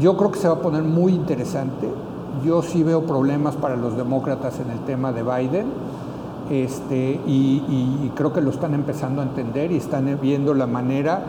yo creo que se va a poner muy interesante. yo sí veo problemas para los demócratas en el tema de Biden. Este, y, y creo que lo están empezando a entender y están viendo la manera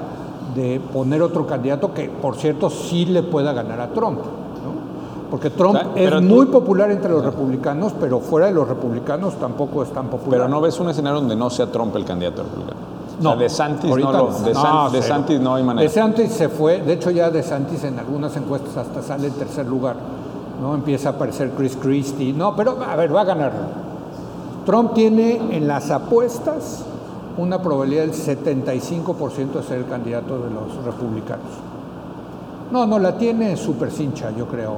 de poner otro candidato que, por cierto, sí le pueda ganar a Trump. ¿no? Porque Trump O sea, pero es tú- muy popular entre los republicanos, pero fuera de los republicanos tampoco es tan popular. Pero no ves un escenario donde no sea Trump el candidato republicano. No, O sea, de Santis no, lo, de, No, San- de. Santis no hay manera. De Santis se fue, de hecho ya De Santis en algunas encuestas hasta sale en tercer lugar, ¿no? Empieza a aparecer Chris Christie, no, pero a ver, va a ganar. Trump tiene en las apuestas una probabilidad del 75% de ser el candidato de los republicanos. No, no, la tiene súper cincha, yo creo.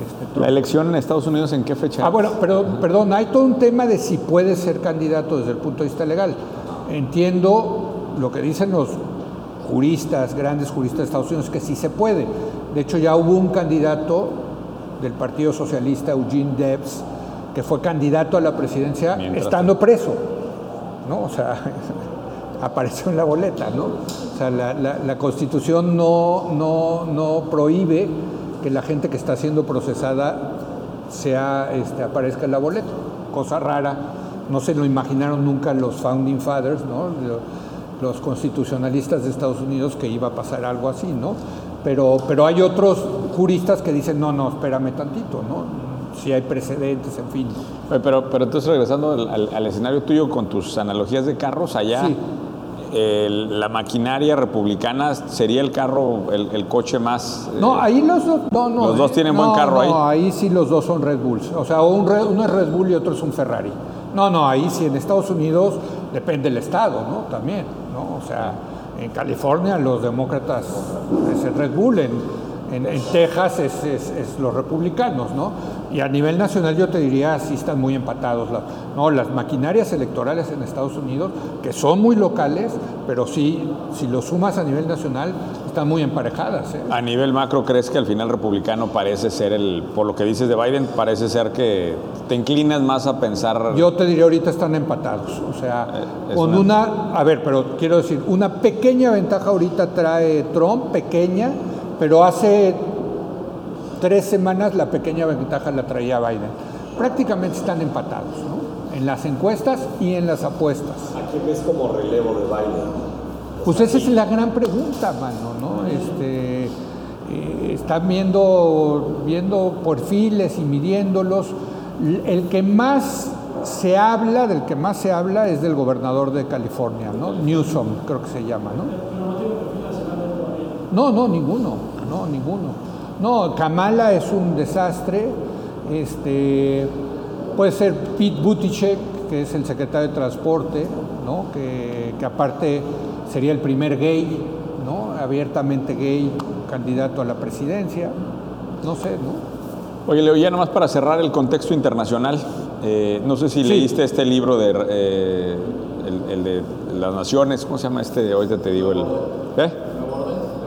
este, Trump. La elección en Estados Unidos, ¿en qué fecha? Ah, bueno, pero perdón, hay todo un tema de si puede ser candidato desde el punto de vista legal. Entiendo lo que dicen los juristas, grandes juristas de Estados Unidos, que sí se puede. De hecho, ya hubo un candidato del Partido Socialista, Eugene Debs, que fue candidato a la presidencia Mientras estando preso, ¿no? O sea, apareció en la boleta, ¿no? O sea, la, la- la Constitución no, no, no prohíbe que la gente que está siendo procesada sea, este, aparezca en la boleta. Cosa rara, no se lo imaginaron nunca los Founding Fathers, ¿no? Lo- Los constitucionalistas de Estados Unidos que iba a pasar algo así, ¿no? Pero, pero hay otros juristas que dicen, no, no, espérame tantito, ¿no? Si hay precedentes, en fin. Pero, pero entonces regresando al, al- al escenario tuyo con tus analogías de carros, allá Sí. el- la maquinaria republicana sería el carro, el, el coche más... eh, No, ahí los dos, no, no. Los dos eh, tienen no, buen carro No, ahí sí los dos son Red Bulls. O sea, un uno es Red Bull y otro es un Ferrari. No, no, ahí sí en Estados Unidos depende del estado, ¿no? También, ¿no? O sea, en California los demócratas es el Red Bull, en, en- en Texas es, es- es los republicanos, ¿no? Y a nivel nacional yo te diría, sí están muy empatados. la- no, las maquinarias electorales en Estados Unidos, que son muy locales, pero sí, si lo sumas a nivel nacional, están muy emparejadas. ¿eh? A nivel macro, ¿crees que al final republicano parece ser el, por lo que dices de Biden, parece ser que te inclinas más a pensar... Yo te diría ahorita están empatados. O sea, Eh, es con una- una... a ver, pero quiero decir, una pequeña ventaja ahorita trae Trump, pequeña, pero hace tres semanas la pequeña ventaja la traía Biden. Prácticamente están empatados, ¿no? En las encuestas y en las apuestas. ¿A quién ves como relevo de Biden? Pues esa es la gran pregunta, mano, ¿no? Este, eh, están viendo, viendo perfiles y midiéndolos. El que más se habla, del que más se habla, es del gobernador de California, ¿no? Newsom, creo que se llama, ¿no? No, no, ninguno, no, ninguno. No, Kamala es un desastre. Este, puede ser Pete Buttigieg, que es el secretario de Transporte, ¿no? que, que aparte sería el primer gay, ¿no? abiertamente gay, candidato a la presidencia. No sé, ¿no? Oye, Leo, ya nomás para cerrar el contexto internacional, eh, no sé si Sí. leíste este libro de eh, el, el de las naciones, ¿cómo se llama este? Ahorita te digo el... ¿eh?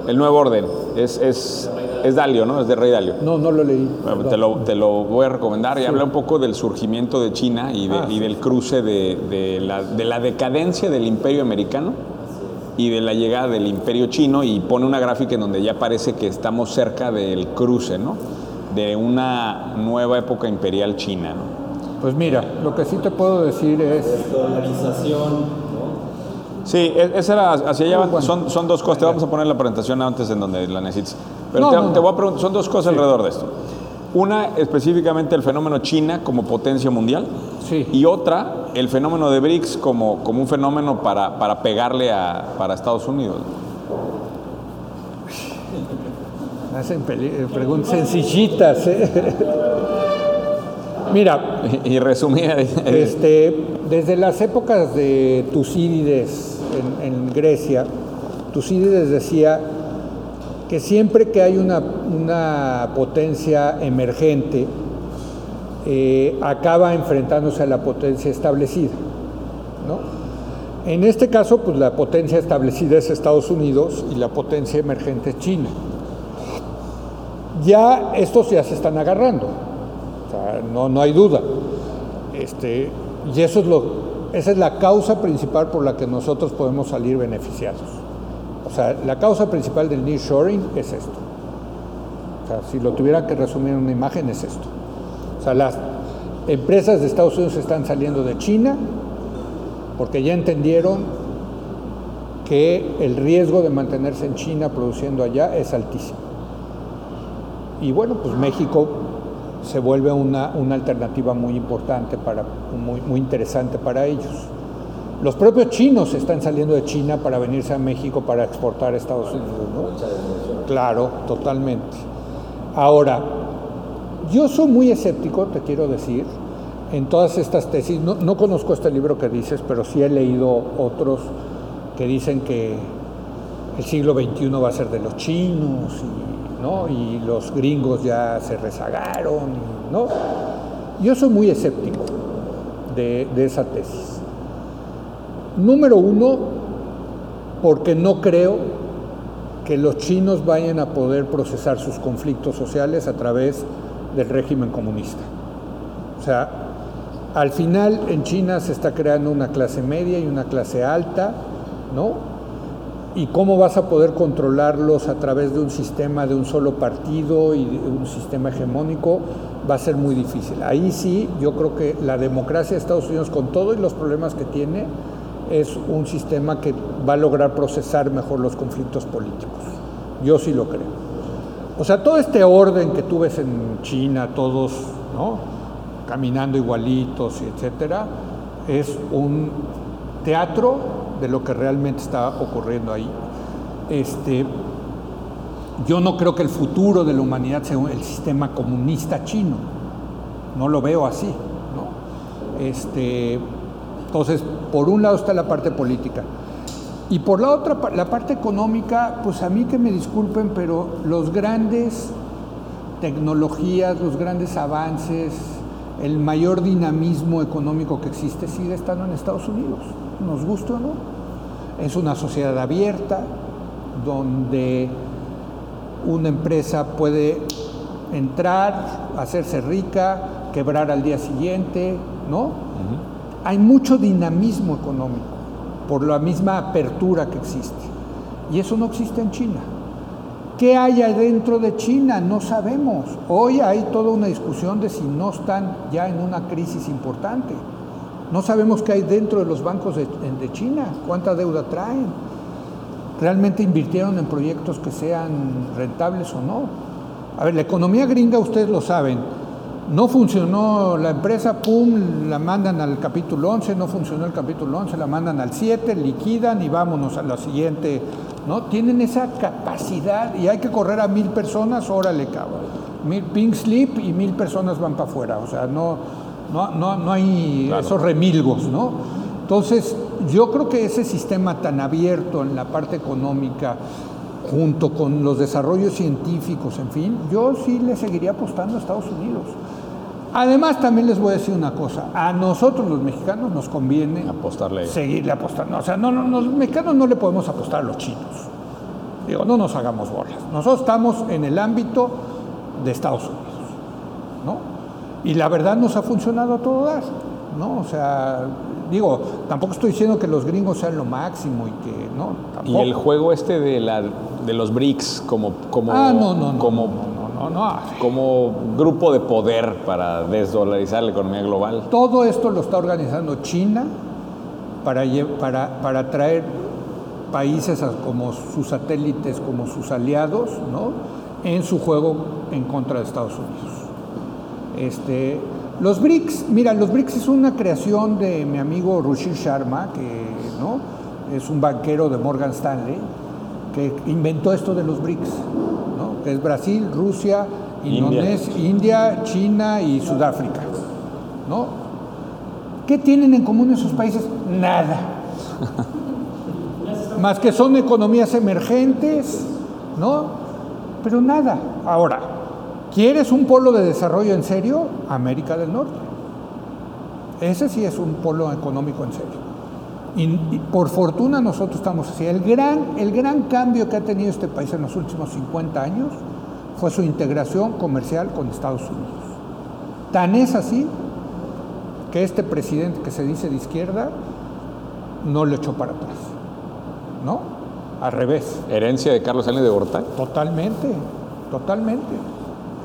El Nuevo Orden. Es, es, es Dalio, ¿no? Es de Rey Dalio. No, no lo leí. Bueno, te, lo, te lo voy a recomendar y habla un poco del surgimiento de China y, de- Ah, y sí. del cruce de, de la, de la decadencia del imperio americano y de la llegada del imperio chino y pone una gráfica en donde ya parece que estamos cerca del cruce, ¿no? De una nueva época imperial china, ¿no? Pues mira, lo que sí te puedo decir es... Dolarización, ¿no? Sí, e- esa era hacia allá. Bueno. Son, son dos cosas. Te vamos a poner la presentación antes en donde la necesites. Pero No, te, no, te no. voy a preguntar, son dos cosas alrededor de esto. Una, específicamente el fenómeno China como potencia mundial. Sí. Y otra, el fenómeno de BRICS como, como un fenómeno para, para pegarle a, para Estados Unidos. Hacen eh, preguntas sencillitas. ¿eh? Mira, Y, y resumida, Este, desde las épocas de Tucídides en, Grecia, Tucídides decía que siempre que hay una, potencia emergente, eh, acaba enfrentándose a la potencia establecida. En este caso, pues la potencia establecida es Estados Unidos y la potencia emergente es China. Ya estos ya se están agarrando, no, no hay duda. Este, y eso es lo, esa es la causa principal por la que nosotros podemos salir beneficiados. O sea, la causa principal del nearshoring es esto. O sea, si lo tuviera que resumir en una imagen es esto. O sea, las empresas de Estados Unidos están saliendo de China porque ya entendieron que el riesgo de mantenerse en China produciendo allá es altísimo. Y bueno, pues México se vuelve una, una alternativa muy importante, para, muy, muy interesante para ellos. Los propios chinos están saliendo de China para venirse a México para exportar a Estados Unidos. ¿no? Claro, totalmente. Ahora, yo soy muy escéptico, te quiero decir, en todas estas tesis. No, no, conozco este libro que dices, pero sí he leído otros que dicen que el siglo XXI va a ser de los chinos y, y los gringos ya se rezagaron. ¿no? Yo soy muy escéptico de, de esa tesis. Número uno, porque no creo que los chinos vayan a poder procesar sus conflictos sociales a través del régimen comunista. O sea, al final en China se está creando una clase media y una clase alta, ¿no? ¿Y cómo vas a poder controlarlos a través de un sistema de un solo partido y de un sistema hegemónico? Va a ser muy difícil. Ahí sí, yo creo que la democracia de Estados Unidos, con todos los problemas que tiene, es un sistema que va a lograr procesar mejor los conflictos políticos. Yo sí lo creo. O sea, todo este orden que tú ves en China, todos ¿no? caminando igualitos, etcétera, es un teatro de lo que realmente está ocurriendo ahí. Este, yo no creo que el futuro de la humanidad sea el sistema comunista chino. No lo veo así. ¿no? Este, entonces, por un lado está la parte política. Y por la otra, la parte económica, pues a mí que me disculpen, pero los grandes tecnologías, los grandes avances, el mayor dinamismo económico que existe sigue estando en Estados Unidos, nos gusta o no. Es una sociedad abierta donde una empresa puede entrar, hacerse rica, quebrar al día siguiente, ¿no? Uh -huh. Hay mucho dinamismo económico por la misma apertura que existe. Y eso no existe en China. ¿Qué hay adentro de China? No sabemos. Hoy hay toda una discusión de si no están ya en una crisis importante. No sabemos qué hay dentro de los bancos de, China, cuánta deuda traen. ¿Realmente invirtieron en proyectos que sean rentables o no? A ver, la economía gringa, ustedes lo saben, no funcionó la empresa, pum, la mandan al capítulo 11, no funcionó el capítulo 11, la mandan al 7, liquidan y vámonos a la siguiente. ¿no? Tienen esa capacidad y hay que correr a mil personas, órale, cabrón. Mil pink slip y mil personas van para afuera. O sea, no, no, no, no hay claro. esos remilgos, ¿no? Entonces, yo creo que ese sistema tan abierto en la parte económica, junto con los desarrollos científicos, en fin, yo sí le seguiría apostando a Estados Unidos. Además, también les voy a decir una cosa, a nosotros los mexicanos nos conviene apostarle. seguirle apostando. O sea, no, no, los mexicanos no le podemos apostar a los chinos. Digo, no nos hagamos bolas. Nosotros estamos en el ámbito de Estados Unidos, ¿no? Y la verdad nos ha funcionado a todo dar, ¿no? O sea, digo, tampoco estoy diciendo que los gringos sean lo máximo y que, ¿no? Tampoco. Y el juego este de, la, de los BRICS como, como, ah, no, no, no, como, no, no, no, como grupo de poder para desdolarizar la economía global. Todo esto lo está organizando China para, para, para traer países como sus satélites, como sus aliados, ¿no? en su juego en contra de Estados Unidos. Este, los BRICS, mira, los BRICS es una creación de mi amigo Rushir Sharma, que ¿no? es un banquero de Morgan Stanley, que inventó esto de los BRICS, ¿no? que es Brasil, Rusia, Indonesia, India. India, China y Sudáfrica. ¿no? ¿Qué tienen en común esos países? Nada. Más que son economías emergentes, ¿no? Pero nada. Ahora, ¿Quieres un polo de desarrollo en serio? América del Norte. Ese sí es un polo económico en serio. Y, y, por fortuna nosotros estamos así. El gran, el gran cambio que ha tenido este país en los últimos 50 años fue su integración comercial con Estados Unidos. Tan es así que este presidente que se dice de izquierda no le echó para atrás. ¿No? Al revés. ¿Herencia de Carlos Salinas de Gortari? Totalmente, totalmente.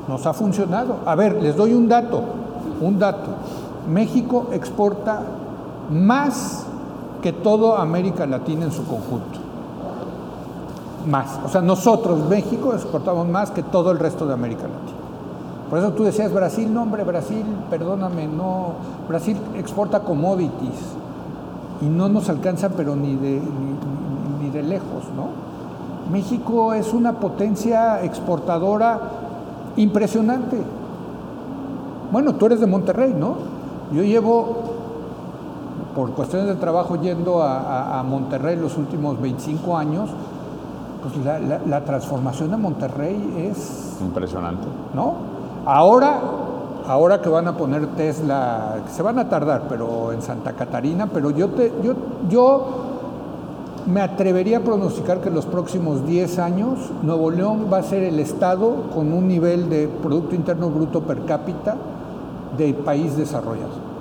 Nos ha funcionado. A ver, les doy un dato, un dato. México exporta más que toda América Latina en su conjunto. Más. O sea, nosotros, México, exportamos más que todo el resto de América Latina. Por eso tú decías Brasil, no hombre, Brasil, perdóname, no. Brasil exporta commodities y no nos alcanza, pero ni de, ni, de lejos, ¿no? México es una potencia exportadora impresionante. Bueno, tú eres de Monterrey, ¿no? Yo llevo, por cuestiones de trabajo, yendo a, Monterrey los últimos 25 años, pues la, transformación de Monterrey es... Impresionante. ¿No? Ahora, ahora que van a poner Tesla, se van a tardar, pero en Santa Catarina, pero yo, te, yo, yo me atrevería a pronosticar que en los próximos 10 años Nuevo León va a ser el estado con un nivel de Producto Interno Bruto per cápita de país desarrollado.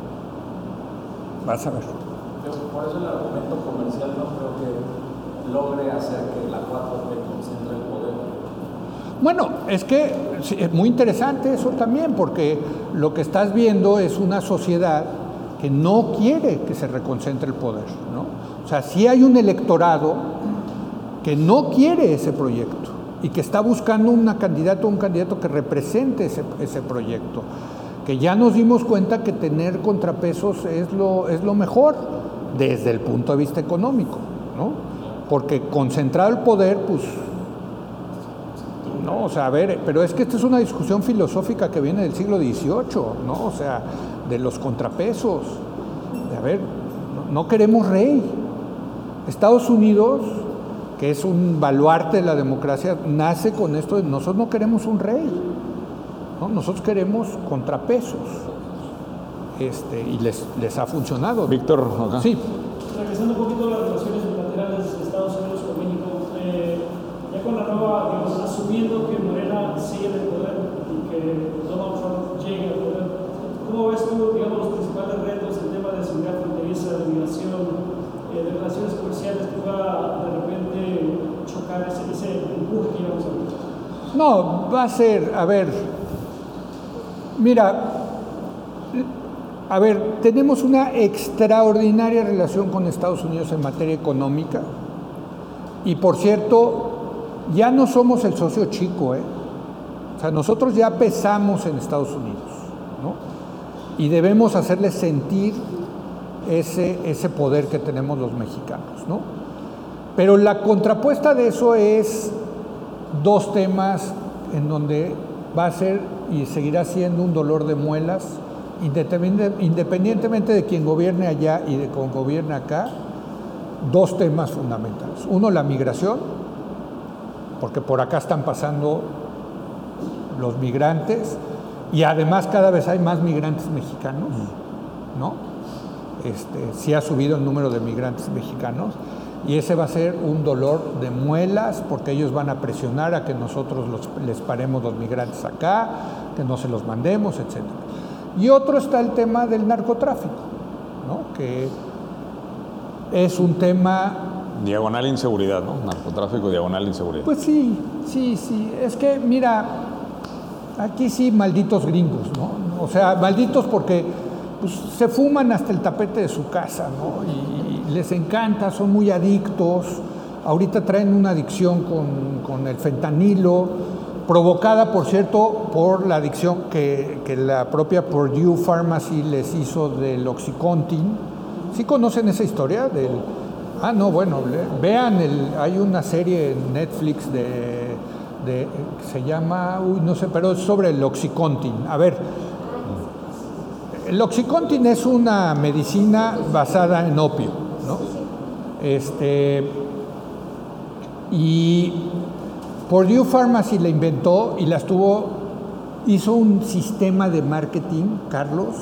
Vas a ver. Por eso el argumento comercial no creo que logre hacer que la 4T concentre el poder. Bueno, es que es muy interesante eso también, porque lo que estás viendo es una sociedad que no quiere que se reconcentre el poder, ¿no? O sea, sí hay un electorado que no quiere ese proyecto y que está buscando una candidato o un candidato que represente ese, ese proyecto que ya nos dimos cuenta que tener contrapesos es lo, es lo mejor desde el punto de vista económico, ¿no? Porque concentrado el poder, pues, no, o sea, a ver, pero es que esta es una discusión filosófica que viene del siglo XVIII, ¿no? O sea, de los contrapesos, a ver, no queremos rey. Estados Unidos, que es un baluarte de la democracia, nace con esto de nosotros no queremos un rey. Nosotros queremos contrapesos. Este, y les, les ha funcionado. Víctor, sí. Regresando un poquito a las relaciones bilaterales de Estados Unidos con México, eh, ya con la nueva, digamos, asumiendo que Morena sigue en el poder y que Donald Trump llegue al poder, ¿cómo ves tú, digamos, los principales retos en tema de seguridad eh, de relaciones comerciales pueda de repente chocar ese, ese empuje que íbamos a? No, va a ser, a ver, Mira, a ver, tenemos una extraordinaria relación con Estados Unidos en materia económica y por cierto, ya no somos el socio chico, ¿eh? O sea, nosotros ya pesamos en Estados Unidos, ¿no? Y debemos hacerles sentir ese, poder que tenemos los mexicanos, ¿no? Pero la contrapuesta de eso es dos temas en donde va a ser y seguirá siendo un dolor de muelas, independientemente de quien gobierne allá y de quien gobierne acá, dos temas fundamentales. Uno, la migración, porque por acá están pasando los migrantes y además cada vez hay más migrantes mexicanos, ¿no? Este, sí ha subido el número de migrantes mexicanos y ese va a ser un dolor de muelas porque ellos van a presionar a que nosotros les paremos los migrantes acá, que no se los mandemos, etc. Y otro está el tema del narcotráfico, ¿no? que es un tema... Diagonal inseguridad, ¿no? Narcotráfico, diagonal inseguridad. Pues sí, sí, sí. Es que, mira, aquí sí, malditos gringos, ¿no? O sea, malditos porque pues, se fuman hasta el tapete de su casa, ¿no? Y, les encanta, son muy adictos. Ahorita traen una adicción con, el fentanilo, provocada, por cierto, por la adicción que, que, la propia Purdue Pharmacy les hizo del Oxycontin. ¿Sí conocen esa historia? Del, ah, no, bueno, vean, el, hay una serie en Netflix de, de, se llama, uy, no sé, pero es sobre el Oxycontin. A ver, el Oxycontin es una medicina basada en opio, ¿no? Este, y Purdue Pharmacy la inventó y la estuvo, hizo un sistema de marketing, Carlos,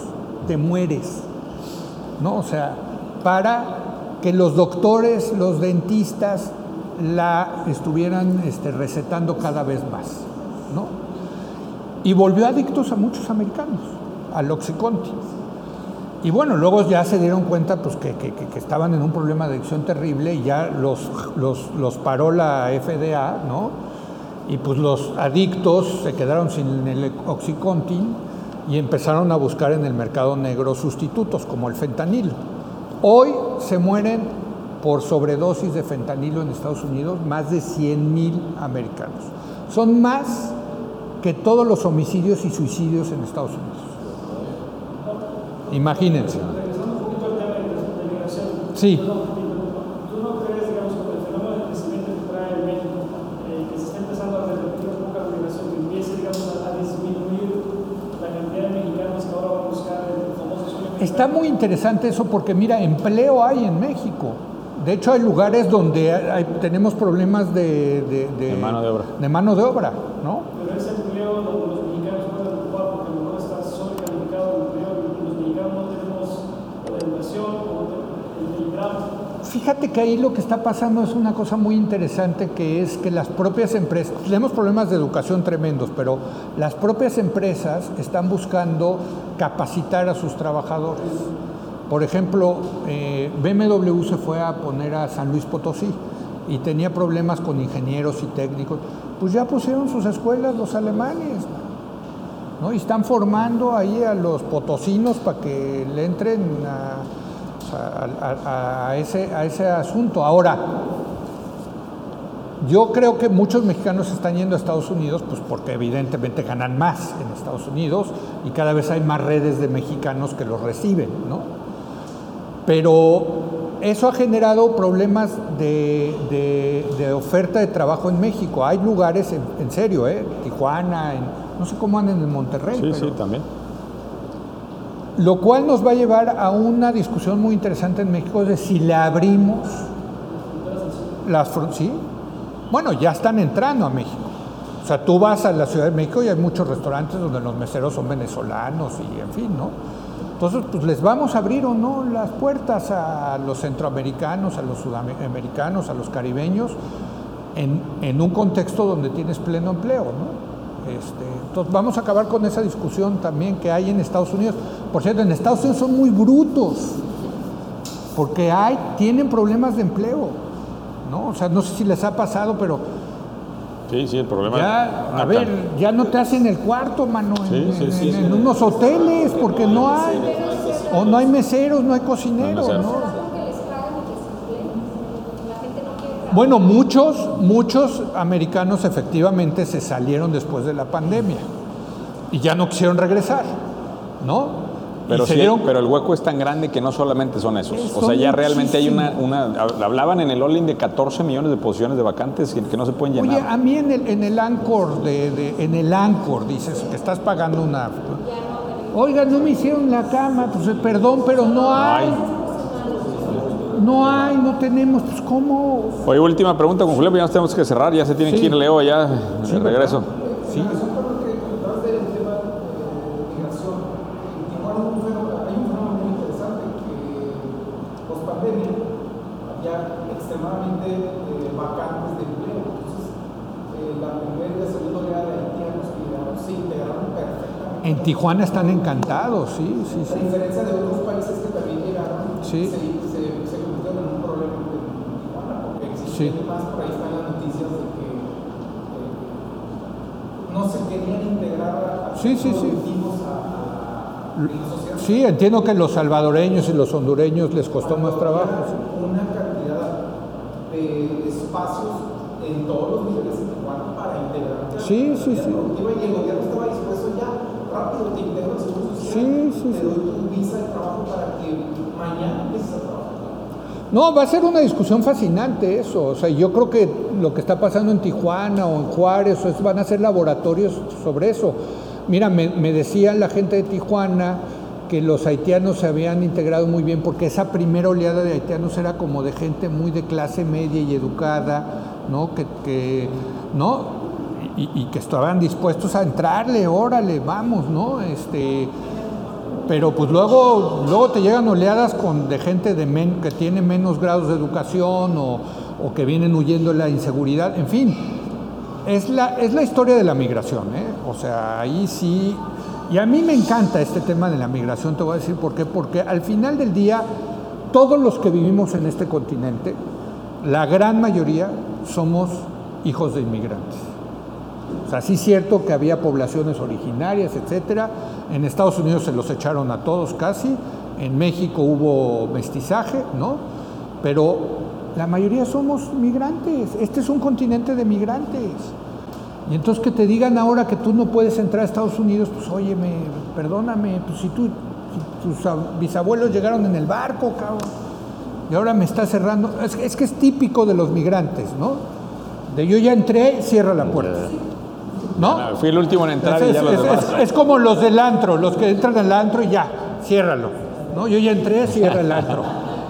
te mueres, ¿no? O sea, para que los doctores, los dentistas la estuvieran este, recetando cada vez más, ¿no? Y volvió adictos a muchos americanos al Oxycontin. Y bueno, luego ya se dieron cuenta pues, que, estaban en un problema de adicción terrible y ya los, los, paró la FDA, ¿no? Y pues los adictos se quedaron sin el Oxycontin y empezaron a buscar en el mercado negro sustitutos como el fentanilo. Hoy se mueren por sobredosis de fentanilo en Estados Unidos más de 100 mil americanos. Son más que todos los homicidios y suicidios en Estados Unidos. Imagínense. Regresando un poquito al tema de migración. Sí. ¿Tú no crees, digamos, con el fenómeno de crecimiento que trae México, que se está empezando a repetir un poco la migración, que empiece, digamos, a, a disminuir la cantidad de mexicanos que ahora van a buscar el famoso sueño Está muy interesante eso porque mira, empleo hay en México. De hecho, hay lugares donde hay- tenemos problemas de, de- de- De mano de obra. de mano de obra, ¿no? Pero ese empleo donde los mexicanos pueden ocupar porque a lo mejor está sobrecalificado el empleo y los mexicanos no tenemos o la educación o el, el grado. Fíjate que ahí lo que está pasando es una cosa muy interesante que es que las propias empresas, tenemos problemas de educación tremendos, pero las propias empresas están buscando capacitar a sus trabajadores. Por ejemplo, eh, BMW se fue a poner a San Luis Potosí y tenía problemas con ingenieros y técnicos. Pues ya pusieron sus escuelas los alemanes. ¿no? Y están formando ahí a los potosinos para que le entren a, a- a- a ese, a ese asunto. Ahora, yo creo que muchos mexicanos están yendo a Estados Unidos, pues porque evidentemente ganan más en Estados Unidos y cada vez hay más redes de mexicanos que los reciben, ¿no? Pero eso ha generado problemas de, de- de oferta de trabajo en México. Hay lugares, en, en serio, ¿eh? Tijuana, en- no sé cómo andan en Monterrey. Sí, pero- sí, también. Lo cual nos va a llevar a una discusión muy interesante en México de si le abrimos las fron- ¿sí? Bueno, ya están entrando a México. O sea, tú vas a la Ciudad de México y hay muchos restaurantes donde los meseros son venezolanos y en fin, ¿no? Entonces, pues les vamos a abrir o no las puertas a los centroamericanos, a los sudamericanos, a los caribeños, en un contexto donde tienes pleno empleo, ¿no? Este, entonces vamos a acabar con esa discusión también que hay en Estados Unidos. Por cierto, en Estados Unidos son muy brutos, porque hay, tienen problemas de empleo, ¿no? O sea, no sé si les ha pasado, pero Sí, sí, el problema. ya, a ver, ya no te hacen el cuarto, mano, en, Sí, sí, en- sí, unos hoteles, porque no hay, o no hay meseros, no hay cocineros. ¿no? que les pagan y que se empleen. La gente no quiere trabajar. Bueno, muchos, muchos americanos efectivamente se salieron después de la pandemia y ya no quisieron regresar, ¿no? Pero, sí, dieron- pero el hueco es tan grande que no solamente son esos. O sea, ya realmente hay una. Hablaban en el All-In de 14 millones de posiciones de vacantes que, que no se pueden llenar. Oye, a mí en el, en el Anchor, de, de- en el Anchor, dices que estás pagando una... Oiga, no me hicieron la cama, pues perdón, pero no hay. No hay, no tenemos, pues ¿cómo? Oye, última pregunta con Julio, ya nos tenemos que cerrar, ya se tiene Sí. que ir Leo ya de regreso. Sí, Recuerdo que comentabas del tema de migración. En Tijuana hay un fenómeno, hay un fenómeno muy interesante que post pandemia había extremadamente vacantes de empleo. Entonces, la primera y la segunda oleada de haitianos que llegaron se integraron perfectamente. en Tijuana están encantados, sí, sí, A sí. diferencia de otros países que también llegaron, Sí. se, se, se convirtieron en un problema en Tijuana, porque Sí. por ahí están las noticias de que eh, no se querían integrar a, Sí, sí, sí. a, a- en la sociedad. Sí, entiendo que los salvadoreños y los hondureños les costó más trabajo. Una cantidad de espacios en todos los niveles en Tijuana para integrarte a Sí, sí, sí. y el gobierno estaba dispuesto ya rápido te integro al seguro social, Sí, sí, te doy tu visa de trabajo para que mañana empieces a. No, va a ser una discusión fascinante eso. O sea, yo creo que lo que está pasando en Tijuana o en Juárez es- van a ser laboratorios sobre eso. Mira, me, me decía la gente de Tijuana que los haitianos se habían integrado muy bien porque esa primera oleada de haitianos era como de gente muy de clase media y educada, ¿no? Que, que- ¿no? Y, y que estaban dispuestos a entrarle, órale, vamos, ¿no? Este, pero pues luego, luego te llegan oleadas de gente que tiene menos grados de educación o, o que vienen huyendo de la inseguridad, en fin, es la, es la historia de la migración, ¿eh? o sea, ahí sí, y a mí me encanta este tema de la migración, te voy a decir por qué, porque al final del día, todos los que vivimos en este continente, la gran mayoría somos hijos de inmigrantes. O sea, sí es cierto que había poblaciones originarias, etcétera. En Estados Unidos se los echaron a todos casi. En México hubo mestizaje, ¿no? Pero la mayoría somos migrantes. Este es un continente de migrantes. Y entonces que te digan ahora que tú no puedes entrar a Estados Unidos, pues óyeme, perdóname, pues si tú, tus ab- bisabuelos llegaron en el barco, cabrón, y ahora me está cerrando. Es, es que es típico de los migrantes, ¿no? De yo ya entré, cierra la puerta. ¿No? Fui el último en entrar Es, y ya los es- demás. es- es como los del antro, los que entran al antro y ya, ciérralo. ¿no? Yo ya entré, cierra el antro.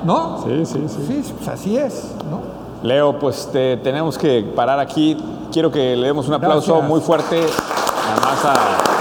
¿No? Sí, sí, sí. Sí, pues así es, ¿no? Leo, pues te- tenemos que parar aquí. Quiero que le demos un aplauso Gracias. muy fuerte, a